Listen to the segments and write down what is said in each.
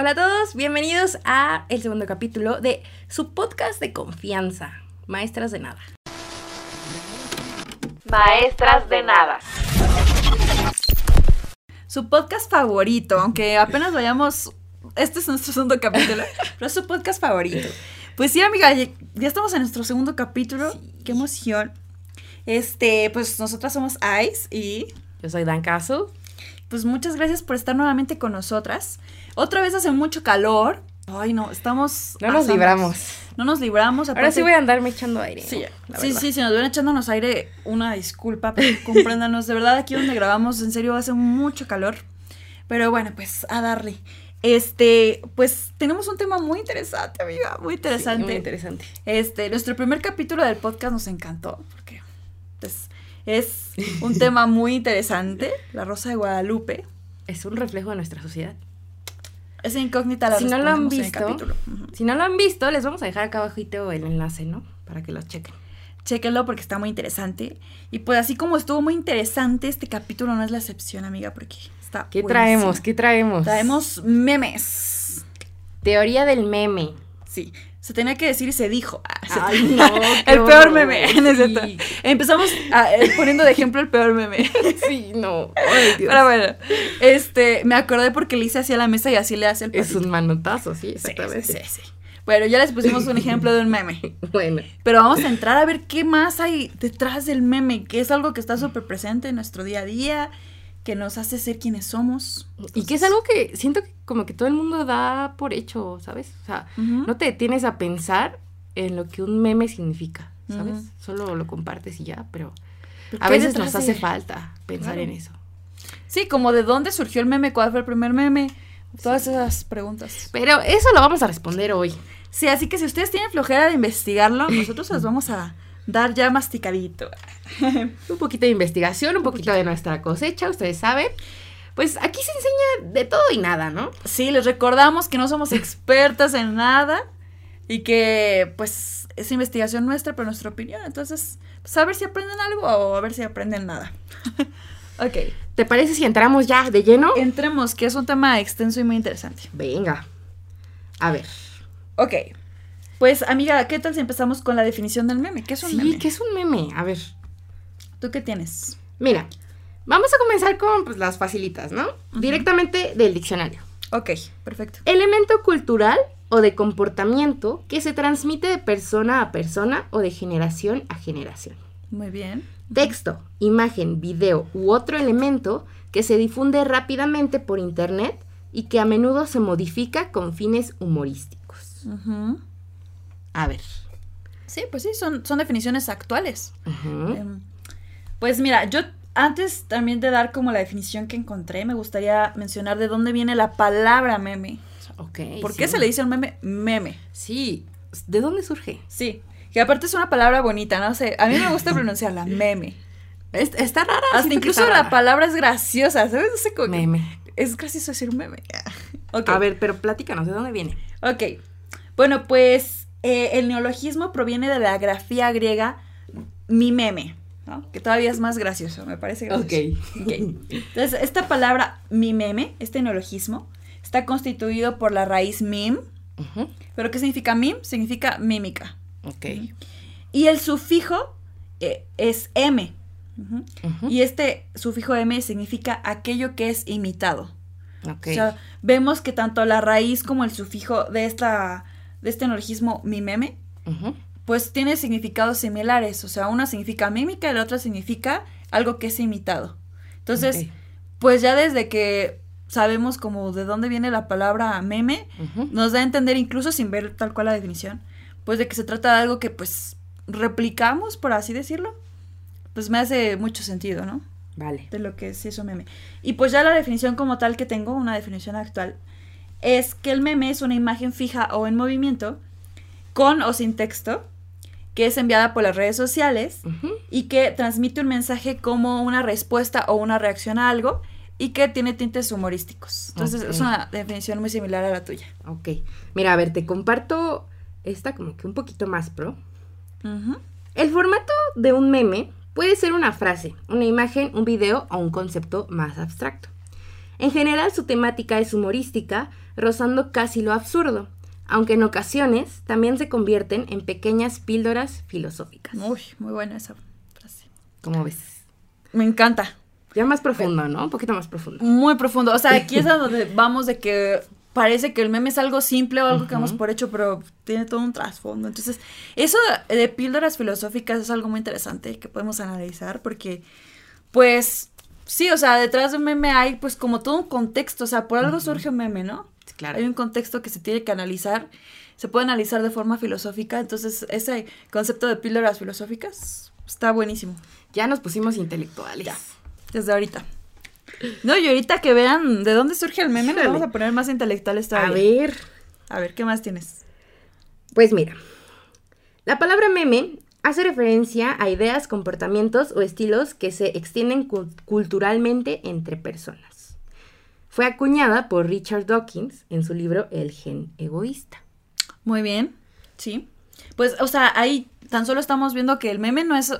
Hola a todos, bienvenidos a el segundo capítulo de su podcast de confianza, Maestras de Nada. Maestras de Nada. Su podcast favorito, aunque apenas vayamos. Este es nuestro segundo capítulo, pero es su podcast favorito. Pues sí, amiga, ya, estamos en nuestro segundo capítulo. Qué emoción. Este, pues nosotras somos Ice y Yo soy Dan Caso. Pues muchas gracias por estar nuevamente con nosotras. Otra vez hace mucho calor. Ay, no, estamos. No nos libramos. No nos libramos. Ahora aparte- sí voy a andarme echando aire. Sí, sí, sí, si nos ven echándonos aire, una disculpa, pero compréndanos. De verdad, aquí donde grabamos, en serio, hace mucho calor. Pero bueno, pues a darle. Este, pues tenemos un tema muy interesante, amiga, muy interesante. Sí, muy interesante. Este, nuestro primer capítulo del podcast nos encantó, porque pues, es un tema muy interesante, la Rosa de Guadalupe. Es un reflejo de nuestra sociedad. Esa incógnita la Si no lo han visto. Si no lo han visto, les vamos a dejar acá abajito el enlace, ¿no? Para que lo chequen. Chéquenlo porque está muy interesante. Y pues así como estuvo muy interesante, este capítulo no es la excepción, amiga, porque está ¿Qué buenísimo. traemos? ¿Qué traemos? Traemos memes. Teoría del meme. Sí, se tenía que decir y se dijo. Ah, se- Ay, no, el peor meme. ¿no es sí. Empezamos ah, eh, poniendo de ejemplo el peor meme. Sí, no. Ay, Dios. Pero bueno, este, me acordé porque le hice así a la mesa y así le hace el Es pasito. un manotazo, sí, Sí, exactamente. sí, sí, sí. Bueno, ya les pusimos un ejemplo de un meme. Bueno, Pero vamos a entrar a ver qué más hay detrás del meme, que es algo que está súper presente en nuestro día a día, que nos hace ser quienes somos. y que es algo que siento que como que todo el mundo da por hecho, ¿sabes? O sea, no te detienes a pensar en lo que un meme significa, ¿sabes? Solo lo compartes y ya, pero a ¿qué hay veces nos hace de- falta pensar Claro. en eso. Sí, como de dónde surgió el meme, cuál fue el primer meme, todas esas preguntas. Pero eso lo vamos a responder hoy. Sí, así que si ustedes tienen flojera de investigarlo, nosotros les vamos a dar ya masticadito. Un poquito de investigación, un poquito de nuestra cosecha, ustedes saben. Pues aquí se enseña de todo y nada, ¿no? Sí, les recordamos que no somos expertas en nada y que pues es investigación nuestra, pero nuestra opinión. Entonces, pues a ver si aprenden algo o a ver si aprenden nada. ok, ¿Te parece si entramos ya de lleno? entremos, que es un tema extenso y muy interesante. Venga. A ver. Ok, pues amiga, ¿qué tal si empezamos con la definición del meme? ¿Qué es un Sí, meme? ¿qué es un meme? A ver. ¿Tú qué tienes? Mira, vamos a comenzar con pues, las facilitas, ¿no? Directamente del diccionario. Ok, perfecto. Elemento cultural o de comportamiento que se transmite de persona a persona o de generación a generación. Muy bien. Texto, imagen, video u otro elemento que se difunde rápidamente por internet y que a menudo se modifica con fines humorísticos. A ver. Sí, pues sí, son, son definiciones actuales. Em, Pues mira, yo antes también de dar como la definición que encontré, me gustaría mencionar de dónde viene la palabra meme. Ok. ¿Por sí. qué se le dice a un meme meme? Sí. ¿De dónde surge? Sí, que aparte es una palabra bonita, no sé, a mí me gusta pronunciarla, meme. Es- está rara. Hasta incluso la rara. palabra es graciosa, ¿sabes? No sé cómo que- Meme. Es gracioso decir meme. A ver, pero platícanos, ¿de dónde viene? Ok. Bueno, pues eh, el neologismo proviene de la grafía griega mi meme, ¿no? Que todavía es más gracioso, me parece gracioso. Ok. Entonces, esta palabra mi meme, este neologismo, está constituido por la raíz mim. ¿Pero qué significa mim? Significa mímica. Ok. Y el sufijo eh, es m. Y este sufijo m significa aquello que es imitado. Ok. O sea, vemos que tanto la raíz como el sufijo de esta de este neologismo mi meme, pues tiene significados similares. O sea, una significa mímica y la otra significa algo que es imitado. Entonces, pues ya desde que sabemos como de dónde viene la palabra meme, nos da a entender incluso sin ver tal cual la definición, pues de que se trata de algo que pues replicamos, por así decirlo. Pues me hace mucho sentido, ¿no? Vale. de lo que es eso meme. Y pues ya la definición como tal que tengo, una definición actual, es que el meme es una imagen fija o en movimiento, con o sin texto, que es enviada por las redes sociales y que transmite un mensaje como una respuesta o una reacción a algo y que tiene tintes humorísticos. Entonces es una definición muy similar a la tuya. Ok. Mira, a ver, te comparto esta como que un poquito más pro. El formato de un meme puede ser una frase, una imagen, un video o un concepto más abstracto. En general su temática es humorística, rozando casi lo absurdo, aunque en ocasiones también se convierten en pequeñas píldoras filosóficas. Uy, muy buena esa frase. ¿Cómo ves? Me encanta. Ya más profundo, ¿no? Un poquito más profundo. Muy profundo. O sea, aquí es a donde vamos de que parece que el meme es algo simple o algo que damos por hecho, pero tiene todo un trasfondo. Entonces, eso de píldoras filosóficas es algo muy interesante que podemos analizar porque, pues, sí, o sea, detrás de un meme hay pues como todo un contexto, o sea, por algo surge un meme, ¿no? Claro. Hay un contexto que se tiene que analizar, se puede analizar de forma filosófica, entonces ese concepto de píldoras filosóficas está buenísimo. Ya nos pusimos intelectuales. Ya desde ahorita. No, y ahorita que vean de dónde surge el meme, nos vamos a poner más intelectuales todavía. A ver. A ver, ¿qué más tienes? Pues mira, la palabra meme hace referencia a ideas, comportamientos o estilos que se extienden culturalmente entre personas. Fue acuñada por Richard Dawkins en su libro El gen egoísta. Muy bien, sí. Pues, o sea, ahí tan solo estamos viendo que el meme no es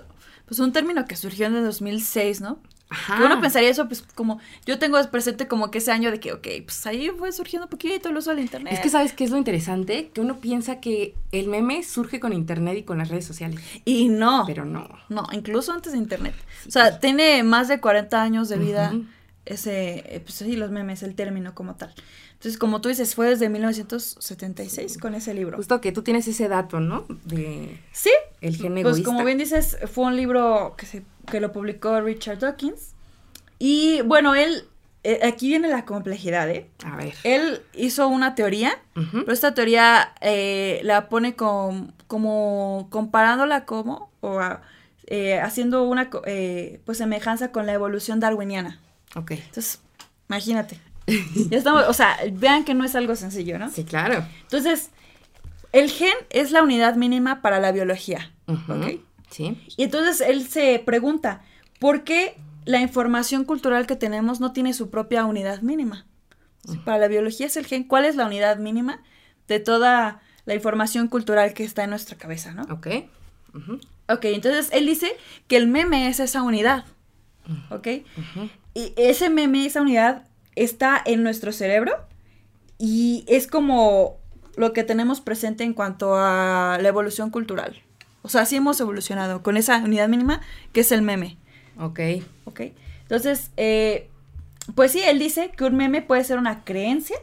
pues un término que surgió en el 2006, ¿no? Ajá. uno pensaría eso, pues como, yo tengo presente como que ese año de que, ok, pues ahí fue surgiendo un poquito el uso del internet. Es que sabes qué es lo interesante, que uno piensa que el meme surge con internet y con las redes sociales. Y no. Pero no. No, incluso antes de internet. o sea, tiene más de 40 años de vida ese, eh, pues sí, los memes, el término como tal. Entonces, como tú dices, fue desde 1976 con ese libro. Justo que tú tienes ese dato, ¿no? De sí. El gen Pues como bien dices, fue un libro que, se, que lo publicó Richard Dawkins. Y bueno, él, eh, aquí viene la complejidad, ¿eh? A ver. Él hizo una teoría, pero esta teoría eh, la pone con, como comparándola como, o haciendo una pues semejanza con la evolución darwiniana. Ok. Entonces, imagínate. Ya estamos, o sea, vean que no es algo sencillo, ¿no? Sí, claro. Entonces, el gen es la unidad mínima para la biología, ¿ok? Sí. Y entonces él se pregunta, ¿por qué la información cultural que tenemos no tiene su propia unidad mínima? Para la biología es el gen, ¿cuál es la unidad mínima de toda la información cultural que está en nuestra cabeza, ¿no? Ok. Ok, entonces él dice que el meme es esa unidad, ¿ok? Y ese meme, esa unidad, está en nuestro cerebro y es como lo que tenemos presente en cuanto a la evolución cultural. O sea, sí hemos evolucionado con esa unidad mínima que es el meme. Ok. Ok. Entonces, eh, pues sí, él dice que un meme puede ser una creencia,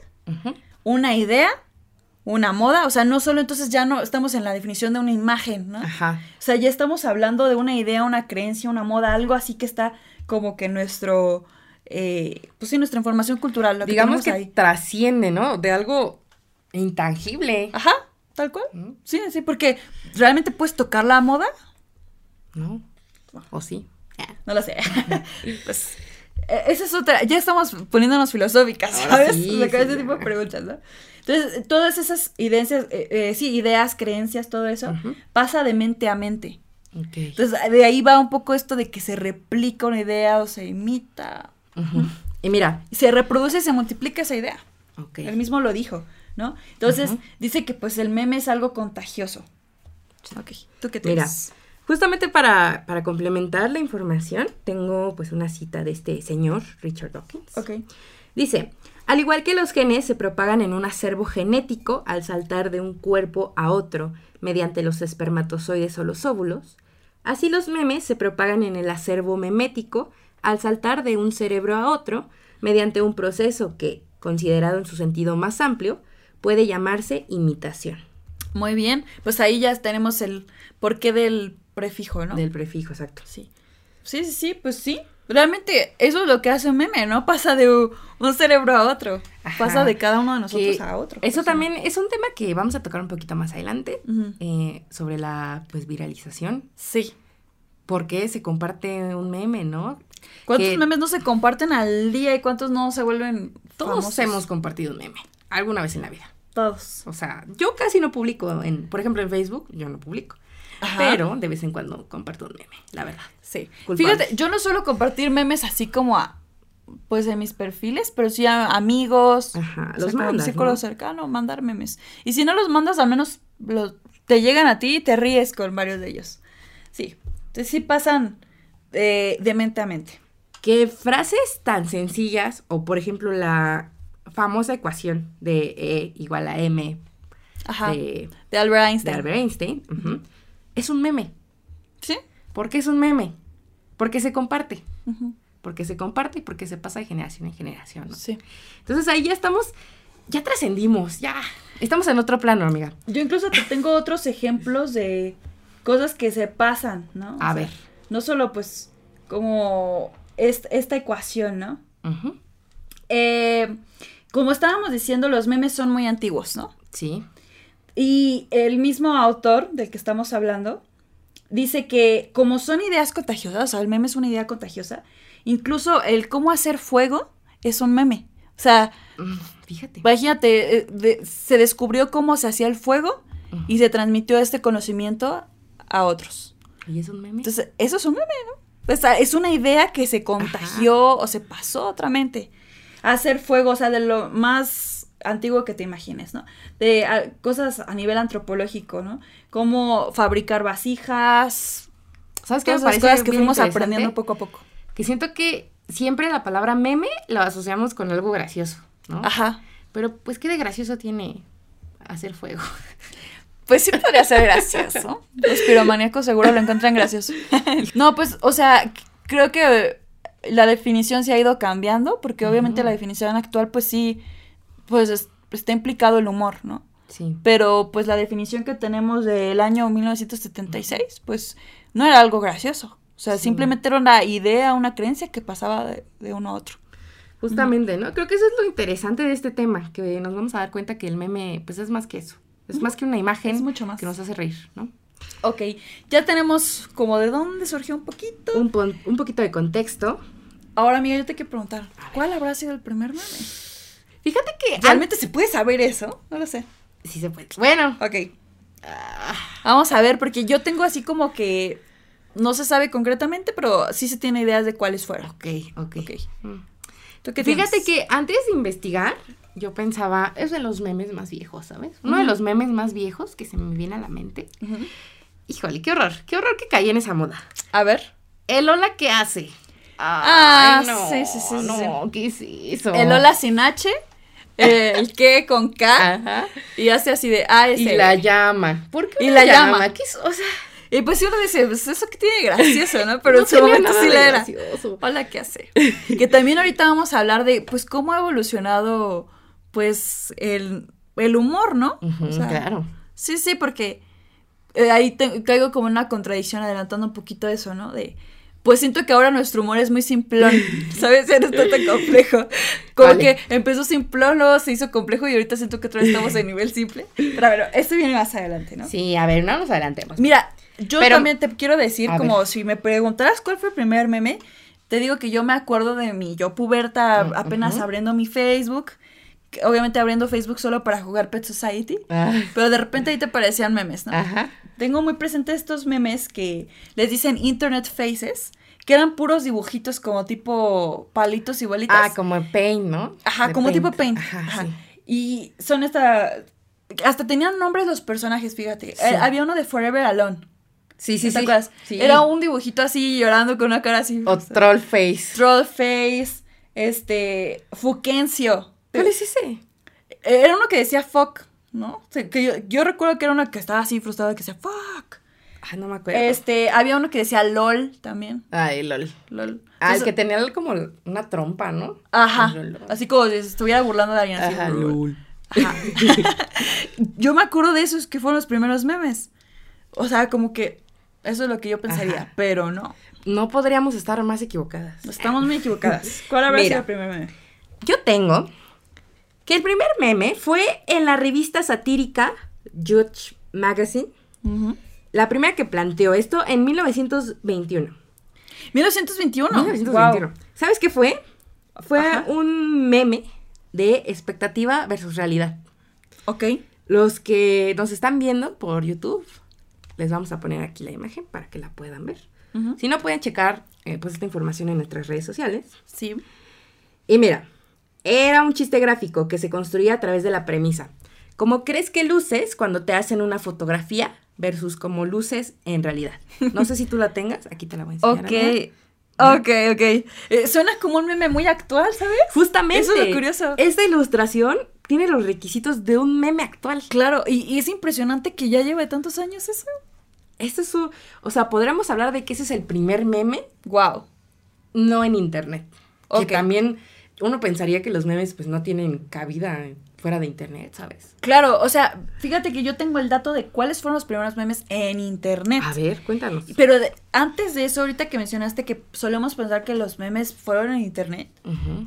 una idea, una moda. O sea, no solo entonces ya no estamos en la definición de una imagen, ¿no? Ajá. O sea, ya estamos hablando de una idea, una creencia, una moda, algo así que está como que nuestro eh, pues sí, nuestra información cultural. Lo Digamos que, trasciende, ¿no? De algo intangible. Ajá, tal cual. Sí, sí, porque realmente puedes tocar la moda. No. ¿O sí? No lo sé. pues e, esa es otra, ya estamos poniéndonos filosóficas, ¿sabes? Sí, ese tipo de preguntas, ¿no? Entonces, todas esas ideas, eh, eh, sí, ideas, creencias, todo eso, pasa de mente a mente. Entonces, de ahí va un poco esto de que se replica una idea o se imita y mira. Se reproduce y se multiplica esa idea. Okay. Él mismo lo dijo, ¿no? Entonces, dice que pues el meme es algo contagioso. Ok, ¿tú qué Mira, justamente para, para, complementar la información, tengo pues una cita de este señor, Richard Dawkins. Ok. Dice, al igual que los genes se propagan en un acervo genético al saltar de un cuerpo a otro mediante los espermatozoides o los óvulos, así los memes se propagan en el acervo memético al saltar de un cerebro a otro mediante un proceso que, considerado en su sentido más amplio, puede llamarse imitación. Muy bien, pues ahí ya tenemos el porqué del prefijo, ¿no? Del prefijo, exacto. Sí. Sí, sí, sí, pues sí. Realmente eso es lo que hace un meme, ¿no? Pasa de un cerebro a otro. Pasa de cada uno de nosotros a otro. Eso también es un tema que vamos a tocar un poquito más adelante eh, sobre la pues viralización. Sí. Porque se comparte un meme, ¿no? ¿Cuántos memes no se comparten al día y cuántos no se vuelven Todos hemos compartido un meme, alguna vez en la vida. Todos. O sea, yo casi no publico, en, por ejemplo, en Facebook, yo no publico. Pero de vez en cuando comparto un meme, la verdad. Sí. Fíjate, yo no suelo compartir memes así como a, pues en mis perfiles, pero sí a amigos, Ajá, los mandas, círculo cercano, mandar memes. Y si no los mandas, al menos te llegan a ti y te ríes con varios de ellos. Sí. Entonces sí pasan de mente a mente. Que frases tan sencillas, o por ejemplo la famosa ecuación de E igual a M Ajá. de, De Albert de Einstein. Albert Einstein, ujú, es un meme. Sí. ¿Por qué es un meme? Porque se comparte. Porque se comparte y porque se pasa de generación en generación. ¿no? Sí. Entonces ahí ya estamos, ya trascendimos, ya. Estamos en otro plano, amiga. Yo incluso te tengo otros ejemplos de cosas que se pasan, ¿no? O A sea, ver. No solo pues como est- esta ecuación, ¿no? Eh, como estábamos diciendo, los memes son muy antiguos, ¿no? Sí. Y el mismo autor del que estamos hablando dice que como son ideas contagiosas, o sea, el meme es una idea contagiosa, incluso el cómo hacer fuego es un meme. O sea, Mm, Fíjate. imagínate, eh, de- se descubrió cómo se hacía el fuego y se transmitió este conocimiento a otros. ¿Y es un meme? Entonces, eso es un meme, ¿no? O sea, es una idea que se contagió o se pasó a otra mente. Hacer fuego, o sea, de lo más antiguo que te imagines, ¿no? De cosas a nivel antropológico, ¿no? Cómo fabricar vasijas, ¿Sabes qué? todas esas cosas que fuimos aprendiendo poco a poco. Que siento que siempre la palabra meme lo asociamos con algo gracioso, ¿no? Ajá. Pero pues qué de gracioso tiene hacer fuego. Pues sí podría ser gracioso. Los piromaníacos seguro lo encuentran gracioso. No, pues, o sea, creo que la definición se ha ido cambiando, porque obviamente la definición actual, pues sí, pues es- está implicado el humor, ¿no? Sí. Pero pues la definición que tenemos del año 1976, pues no era algo gracioso. O sea, Sí. simplemente era una idea, una creencia que pasaba de, de uno a otro. Justamente, ¿no? Creo que eso es lo interesante de este tema, que nos vamos a dar cuenta que el meme, pues es más que eso. Es más que una imagen Es mucho más. que nos hace reír, ¿no? Ok, ya tenemos como de dónde surgió un poquito. Un, un poquito de contexto. Ahora, amiga, yo te quiero preguntar, ¿cuál habrá sido el primer meme? Fíjate que ¿Realmente se puede saber eso? No lo sé. Sí se puede. Bueno. Ok. Vamos a ver, porque yo tengo así como que no se sabe concretamente, pero sí se tiene ideas de cuáles fueron. Ok, ok. Ok. Mm. ¿Tú qué Fíjate tienes? que antes de investigar, yo pensaba, es de los memes más viejos, ¿sabes? Uno de los memes más viejos que se me viene a la mente. Híjole, qué horror, qué horror que caí en esa moda. A ver. El hola que hace. Ah, no, sí, sí, sí, sí, No, ¿qué es eso? El hola sin H, eh, el que con K, Ajá. y hace así de A, S. Y la llama. ¿Por qué Y la llama. ¿Qué es? O sea, Y pues uno dice, pues eso que tiene gracioso, ¿no? Pero no en su momento sí la era. Hola, ¿qué hace? que también ahorita vamos a hablar de, pues, cómo ha evolucionado, pues, el, el humor, ¿no? Ujú, O sea, claro. Sí, sí, porque eh, ahí te- caigo como una contradicción adelantando un poquito eso, ¿no? De, pues siento que ahora nuestro humor es muy simplón, ¿sabes? Ya no está tan complejo. Como Vale. que empezó simplón, luego se hizo complejo y ahorita siento que otra vez estamos en nivel simple. Pero a ver, esto viene más adelante, ¿no? Sí, a ver, no nos adelantemos. Mira, yo Pero- también te quiero decir, como ver. si me preguntaras cuál fue el primer meme, te digo que yo me acuerdo de mi yo puberta Mm, apenas abriendo mi Facebook, obviamente abriendo Facebook solo para jugar Pet Society, Ay, pero de repente ahí te parecían memes, ¿no? Ajá. Tengo muy presente estos memes que les dicen Internet Faces, que eran puros dibujitos como tipo palitos y bolitas. Ah, como Paint, ¿no? Ajá, De como tipo paint. Ajá, Ajá. sí. Y son esta... Hasta tenían nombres los personajes, fíjate. Sí. Eh, había uno de Forever Alone. Sí, sí, ¿Te sí. Sí. Era un dibujito así llorando con una cara así. O Troll Face. Troll Face, este, Fuquencio. ¿Cuál es ese? Era uno que decía fuck, ¿no? O sea, que yo, yo recuerdo que era uno que estaba así frustrado que decía fuck. Ah, no me acuerdo. Este, había uno que decía lol también. Ay, lol. Lol. Ah, el Entonces- que tenía como una trompa, ¿no? Ajá. Lol, lol. Así como si se estuviera burlando de alguien así. Ajá, lol. Ajá. yo me acuerdo de esos que fueron los primeros memes. O sea, como que eso es lo que yo pensaría, Ajá. pero no. No podríamos estar más equivocadas. Estamos muy equivocadas. ¿Cuál habrá Mira. sido el primer meme? Yo tengo que el primer meme fue en la revista satírica Judge Magazine. Ujú. La primera que planteó esto en 1921. 1921. 1921. ¿Sabes qué fue? Fue Ajá. un meme de expectativa versus realidad. Ok. Los que nos están viendo por YouTube, les vamos a poner aquí la imagen para que la puedan ver. Si no, pueden checar eh, pues esta información en nuestras redes sociales. Sí. Y mira, era un chiste gráfico que se construía a través de la premisa. ¿Cómo crees que luces cuando te hacen una fotografía versus como luces en realidad? No sé si tú la tengas, aquí te la voy a enseñar. Ok. amiga. Ok, ok. Eh, suena como un meme muy actual, ¿sabes? Justamente. Eso es lo curioso. Esta ilustración tiene los requisitos de un meme actual. Claro, y, es impresionante que ya lleve tantos años eso. Esto es su. O sea, podríamos hablar de que ese es el primer meme. Wow. No en internet. Que también uno pensaría que los memes pues no tienen cabida fuera de internet, ¿sabes? Claro, o sea, fíjate que yo tengo el dato de cuáles fueron los primeros memes en internet. A ver, cuéntanos. Pero antes de eso, ahorita que mencionaste que solemos pensar que los memes fueron en internet,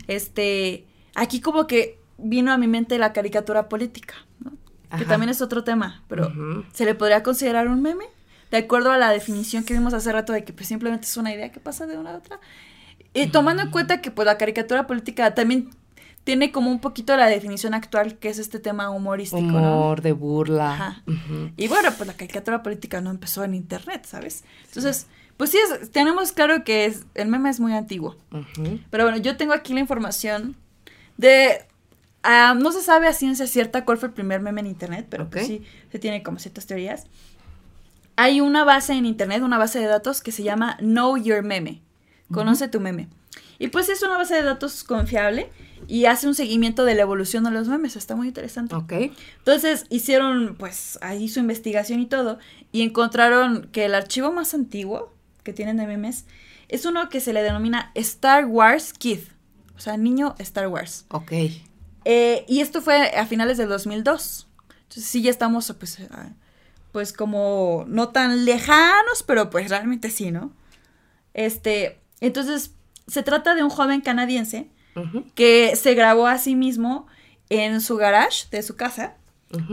este, aquí como que vino a mi mente la caricatura política, ¿no? Que también es otro tema, pero ¿se le podría considerar un meme? De acuerdo a la definición que vimos hace rato de que pues simplemente es una idea que pasa de una a otra. Y tomando en cuenta que pues la caricatura política también tiene como un poquito la definición actual que es este tema humorístico. Humor, de burla. Y bueno, pues la caricatura política no empezó en internet, ¿sabes? Entonces, pues sí, tenemos claro que es, el meme es muy antiguo. Pero bueno, yo tengo aquí la información de... Ah, no se sabe a ciencia cierta cuál fue el primer meme en internet, pero pues sí se tiene como ciertas teorías. Hay una base en internet, una base de datos que se llama Know Your Meme. Conoce tu meme. Y pues es una base de datos confiable y hace un seguimiento de la evolución de los memes. Está muy interesante. Ok. Entonces hicieron pues ahí su investigación y todo y encontraron que el archivo más antiguo que tienen de memes es uno que se le denomina Star Wars Kid. O sea, niño Star Wars. Ok. Eh, y esto fue a finales del 2002. Entonces sí ya estamos pues, pues como no tan lejanos, pero pues realmente sí, ¿no? Este, entonces se trata de un joven canadiense que se grabó a sí mismo en su garage de su casa,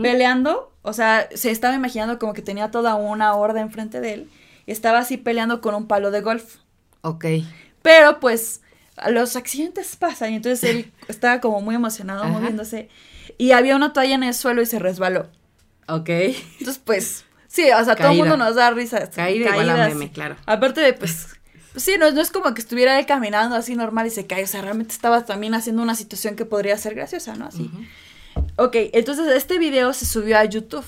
peleando, o sea, se estaba imaginando como que tenía toda una horda enfrente de él, y estaba así peleando con un palo de golf. Ok. Pero pues los accidentes pasan, y entonces él estaba como muy emocionado moviéndose, y había una toalla en el suelo y se resbaló. Ok. Entonces, pues, sí, o sea, todo el mundo nos da risa. Caída igual meme, claro. Aparte de, pues sí, no, es como que estuviera él caminando así normal y se cae. O sea, realmente estaba también haciendo una situación que podría ser graciosa, ¿no? Así. Ok, entonces este video se subió a YouTube.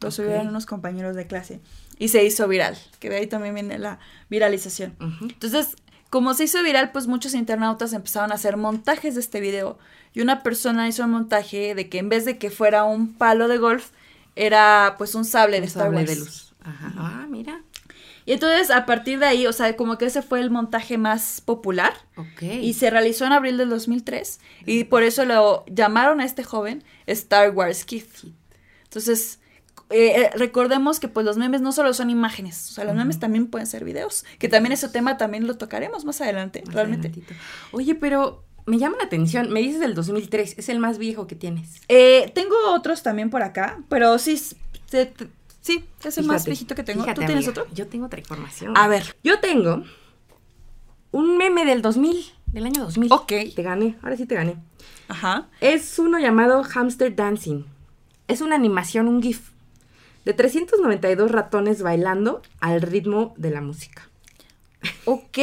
Lo subieron unos compañeros de clase. Y se hizo viral. Que de ahí también viene la viralización. Entonces, como se hizo viral, pues muchos internautas empezaron a hacer montajes de este video. Y una persona hizo un montaje de que en vez de que fuera un palo de golf, era pues un sable de Star sable de luz. Ajá. Ah, mira. Y entonces a partir de ahí, o sea, como que ese fue el montaje más popular. Ok. Y se realizó en abril del 2003. Y por eso lo llamaron a este joven Star Wars Kid. Entonces, eh, eh, recordemos que pues los memes no solo son imágenes, o sea, los memes también pueden ser videos, que también ese tema también lo tocaremos más adelante, realmente. Oye, pero me llama la atención, me dices del 2003, es el más viejo que tienes. Eh, tengo otros también por acá, pero sí, se, Sí, es el más viejito que tengo. ¿Tú tienes otro? Yo tengo otra información. A ver. Yo tengo un meme del 2000, del año 2000. Ok. Te gané, ahora sí te gané. Ajá. Es uno llamado Hamster Dancing. Es una animación, un GIF, de 392 ratones bailando al ritmo de la música. Ok.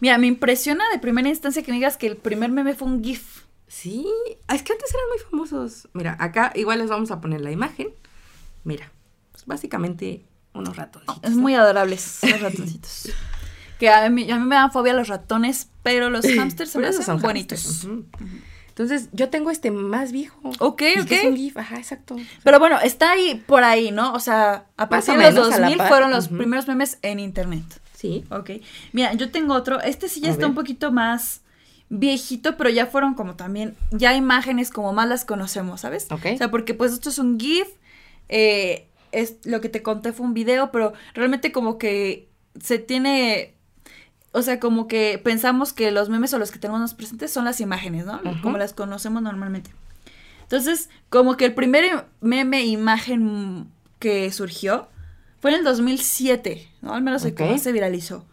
Mira, me impresiona de primera instancia que me digas que el primer meme fue un GIF. Sí, es que antes eran muy famosos. Mira, acá igual les vamos a poner la imagen. Mira básicamente unos ratoncitos. Es muy adorables los ratoncitos. que a mí, a mí, me dan fobia los ratones, pero los hamsters son bonitos. Entonces, yo tengo este más viejo. Ok, ok. Es un GIF, ajá, exacto. Pero bueno, está ahí por ahí, ¿no? O sea, a partir de los 2000 fueron los primeros memes en internet. Sí. Ok. Mira, yo tengo otro. Este sí ya está un poquito más viejito, pero ya fueron como también, ya imágenes como más las conocemos, ¿sabes? Ok. O sea, porque pues esto es un GIF. Eh, es lo que te conté fue un video, pero realmente como que se tiene, o sea, como que pensamos que los memes o los que tenemos presentes son las imágenes, ¿no? Como las conocemos normalmente. Entonces, como que el primer meme imagen que surgió fue en el 2007, ¿no? Al menos se viralizó.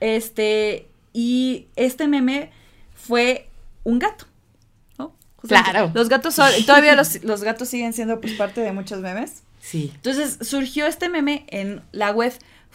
Este, y este meme fue un gato. ¿no? claro. Los gatos son, todavía los, los gatos siguen siendo pues parte de muchos memes. Sí. Entonces surgió este meme en la web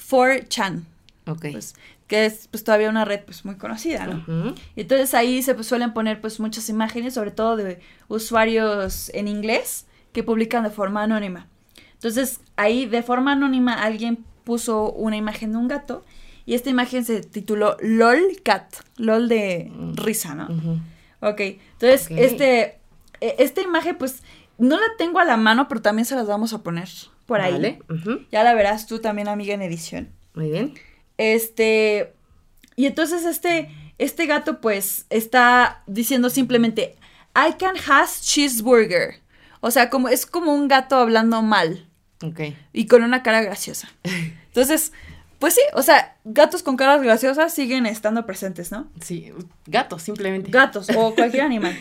4chan. Ok. Pues, que es pues todavía una red pues muy conocida, ¿no? Y entonces ahí se pues, suelen poner pues muchas imágenes, sobre todo de usuarios en inglés que publican de forma anónima. Entonces ahí de forma anónima alguien puso una imagen de un gato Y esta imagen se tituló LOL Cat, LOL de Mm. risa, ¿no? Ujú. Ok, entonces, este, e- esta imagen, pues, no la tengo a la mano, pero también se las vamos a poner por ahí. Vale. Ya la verás tú también, amiga, en edición. Muy bien. Este, y entonces este, este gato, pues, está diciendo simplemente, I can has cheeseburger. O sea, como, es como un gato hablando mal Ok. y con una cara graciosa. Entonces, pues sí, o sea, gatos con caras graciosas siguen estando presentes, ¿no? Sí, gatos, simplemente. Gatos o cualquier animal.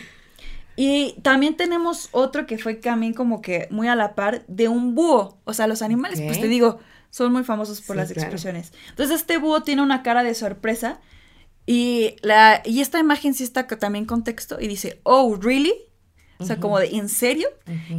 Y también tenemos otro que fue también como que muy a la par de un búho. O sea, los animales, pues te digo, son muy famosos por Sí, las claro. expresiones. Entonces este búho tiene una cara de sorpresa y, la, y esta imagen sí está también con texto y dice, oh, really? O sea, como de, ¿en serio?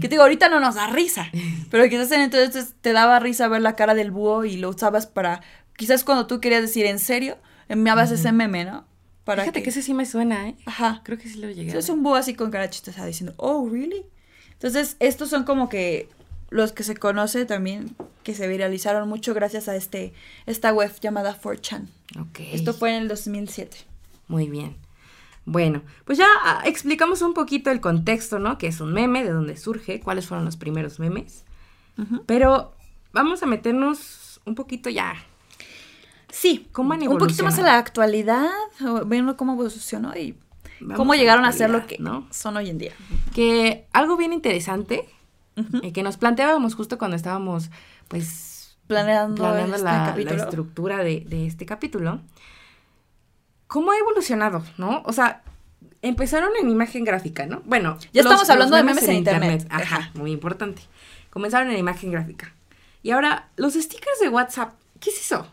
Que te digo, ahorita no nos da risa, pero quizás en entonces te daba risa ver la cara del búho y lo usabas para, quizás cuando tú querías decir, ¿en serio? Enviabas ese meme, ¿no? Para Fíjate que... ese sí me suena, ¿eh? Ajá. Creo que sí lo llegué a Es un búho así con cara chistosa diciendo, oh, really? Entonces, estos son como que los que se conoce también, que se viralizaron mucho gracias a este, esta web llamada 4chan. Ok. Esto fue en el 2007. Muy bien. Bueno, pues ya ah, explicamos un poquito el contexto, ¿no? Que es un meme, de dónde surge, cuáles fueron los primeros memes. Pero vamos a meternos un poquito ya. Sí, ¿Cómo han un poquito más a la actualidad, viendo cómo evolucionó y Vamos cómo a llegaron a ser lo que ¿no? son hoy en día. Que algo bien interesante eh, que nos planteábamos justo cuando estábamos, pues, Planeando, planeando este la, estructura de, de este capítulo. ¿Cómo ha evolucionado, no? O sea, empezaron en imagen gráfica, ¿no? Bueno, Ya estamos hablando de memes en internet. Ajá, Ajá. muy importante. Comenzaron en imagen gráfica. Y ahora, los stickers de WhatsApp, ¿qué es eso?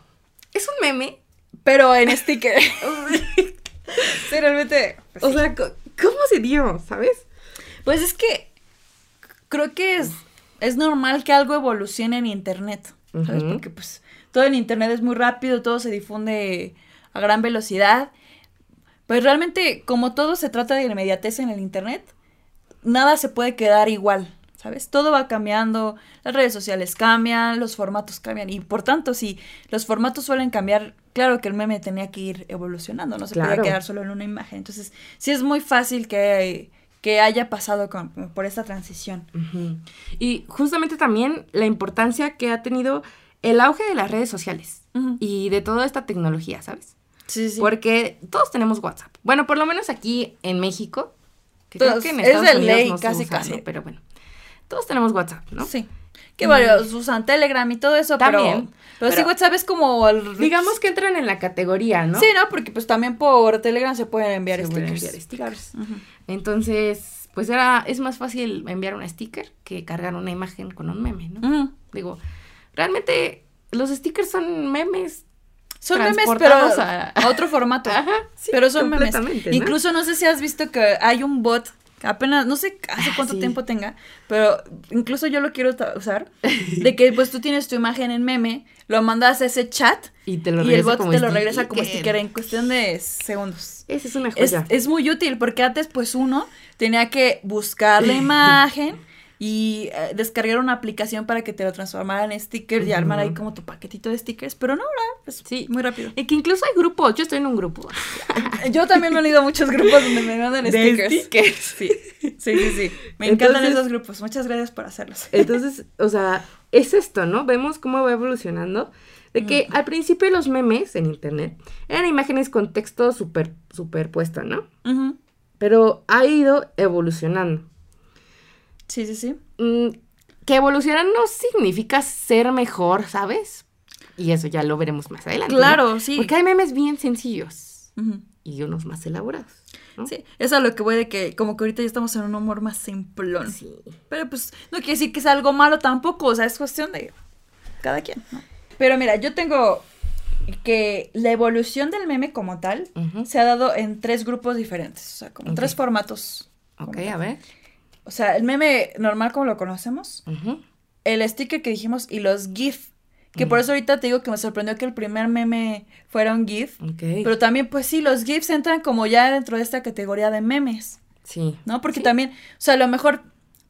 ¿Es un meme? Pero en sticker. sí, realmente. pues, o sí. sea, ¿cómo se dio, sabes? Pues es que creo que es, es normal que algo evolucione en internet, ¿sabes? Porque pues todo en internet es muy rápido, todo se difunde a gran velocidad. Pues realmente, como todo se trata de inmediatez en el internet, nada se puede quedar igual, ¿sabes? Todo va cambiando, las redes sociales cambian, los formatos cambian, y por tanto, si los formatos suelen cambiar, claro que el meme tenía que ir evolucionando, no se Claro. podía quedar solo en una imagen. Entonces, sí es muy fácil que, que haya pasado con- por esta transición. Y justamente también la importancia que ha tenido el auge de las redes sociales y de toda esta tecnología, ¿sabes? Sí, sí. Porque todos tenemos WhatsApp. Bueno, por lo menos aquí en México, que Todos- creo que en es de Unidos ley, no se casi, usa, casi. ¿no? Pero bueno, todos tenemos WhatsApp, ¿no? Sí. Que varios usan Telegram y todo eso, También, pero, pero, sí pero- WhatsApp es como el... Digamos que entran en la categoría, ¿no? Sí, ¿no? Porque pues también por Telegram se pueden enviar Se pueden stickers. enviar stickers. Entonces, pues era, es más fácil enviar un sticker que cargar una imagen con un meme, ¿no? Digo, realmente los stickers son memes. Son memes, pero a- a otro formato. Ajá, sí, pero son memes. ¿no? Incluso no sé si has visto que hay un bot apenas, no sé hace Ah, cuánto sí. tiempo tenga, pero incluso yo lo quiero usar, de que pues tú tienes tu imagen en meme, lo mandas a ese chat Y te lo y el bot como te lo regresa como sticker. sticker en cuestión de segundos. Esa es una Es, joya. es muy útil porque antes pues uno tenía que buscar la imagen y eh, descargar una aplicación para que te lo transformara en stickers y armar ahí como tu paquetito de stickers, pero no, ahora pues Sí. muy rápido. Y que incluso hay grupos. Yo estoy en un grupo. Yo también me he a muchos grupos donde me mandan De stickers. stickers. Sí, sí, sí, sí. Me encantan esos grupos. Muchas gracias por hacerlos. Entonces, o sea, es esto, ¿no? Vemos cómo va evolucionando. De que al principio los memes en internet eran imágenes con texto super, superpuesto, ¿no? Pero ha ido evolucionando. Sí, sí, sí. Mm, que evolucionar no significa ser mejor, ¿sabes? Y eso ya lo veremos más adelante. ¿no? Claro, sí. Porque hay memes bien sencillos y unos más elaborados. ¿no? Sí, es a lo que voy de que como que ahorita ya estamos en un humor más simplón. Sí. Pero pues no quiere decir que sea algo malo tampoco, o sea, es cuestión de cada quien, ¿no? Pero mira, yo tengo que la evolución del meme como tal se ha dado en tres grupos diferentes, o sea, como tres formatos. Ok, a ver. O sea, el meme normal como lo conocemos, Ujú. el sticker que dijimos y los GIF, que por eso ahorita te digo que me sorprendió que el primer meme fuera un GIF, pero también pues sí, los GIFs entran como ya dentro de esta categoría de memes. sí. ¿no? Porque Sí. también, o sea, a lo mejor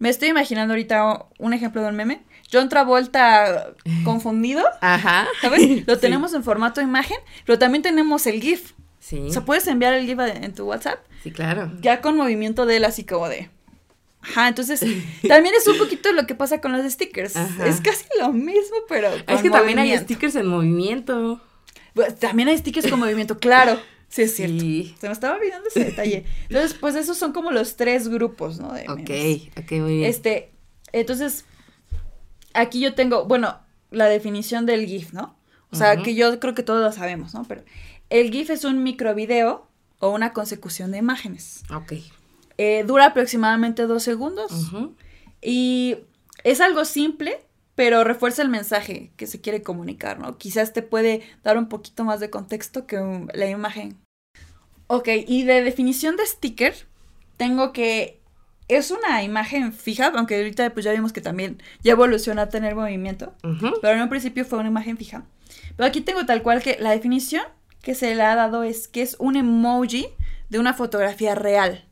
Me estoy imaginando ahorita un ejemplo de un meme. John Travolta confundido. Ajá. ¿Sabes? Lo tenemos en formato imagen, pero también tenemos el GIF. Sí. O sea, puedes enviar el GIF en tu WhatsApp. Sí, claro. Ya con movimiento de él así como de. Ajá, entonces también es un poquito lo que pasa con los stickers. Es casi lo mismo, pero. es que también hay stickers en movimiento. Pues, también hay stickers con movimiento, claro. Sí, es cierto. Se me estaba olvidando ese detalle. Entonces, pues esos son como los tres grupos, ¿no? De ok, ok, muy bien. Este, entonces, aquí yo tengo, bueno, la definición del GIF, ¿no? O sea, que yo creo que todos lo sabemos, ¿no? Pero el GIF es un microvideo o una consecución de imágenes. Ok. Eh, dura aproximadamente dos segundos. Y es algo simple, pero refuerza el mensaje que se quiere comunicar, ¿no? Quizás te puede dar un poquito más de contexto que la imagen. Ok, y de definición de sticker, tengo que es una imagen fija, aunque ahorita pues ya vimos que también ya evoluciona a tener movimiento, pero en un principio fue una imagen fija. Pero aquí tengo tal cual que la definición que se le ha dado es que es un emoji de una fotografía real.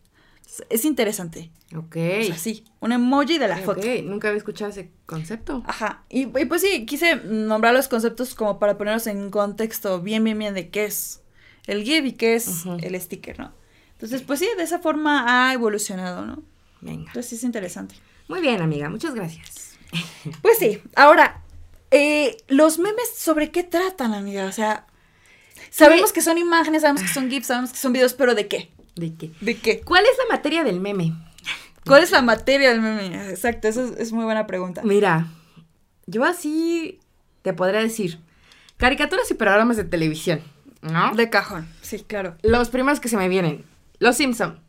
Es interesante. Ok. O sea, sí, un emoji de la foto. Ok, nunca había escuchado ese concepto. Ajá. Y, pues sí, quise nombrar los conceptos como para ponerlos en contexto bien, bien, bien de qué es el GIF y qué es el sticker, ¿no? Entonces, pues sí, de esa forma ha evolucionado, ¿no? Venga. Entonces es interesante. Muy bien, amiga, muchas gracias. Pues sí, ahora, eh, los memes, ¿sobre qué tratan, amiga? O sea, sabemos que son imágenes, sabemos que son GIFs, sabemos que son videos, pero ¿de qué? ¿De qué? ¿De qué? ¿Cuál es la materia del meme? ¿Cuál es la materia del meme? Exacto, esa es, muy buena pregunta. Mira, yo así te podría decir, caricaturas y programas de televisión, ¿no? De cajón, sí, claro. Los primeros que se me vienen, Los Simpson.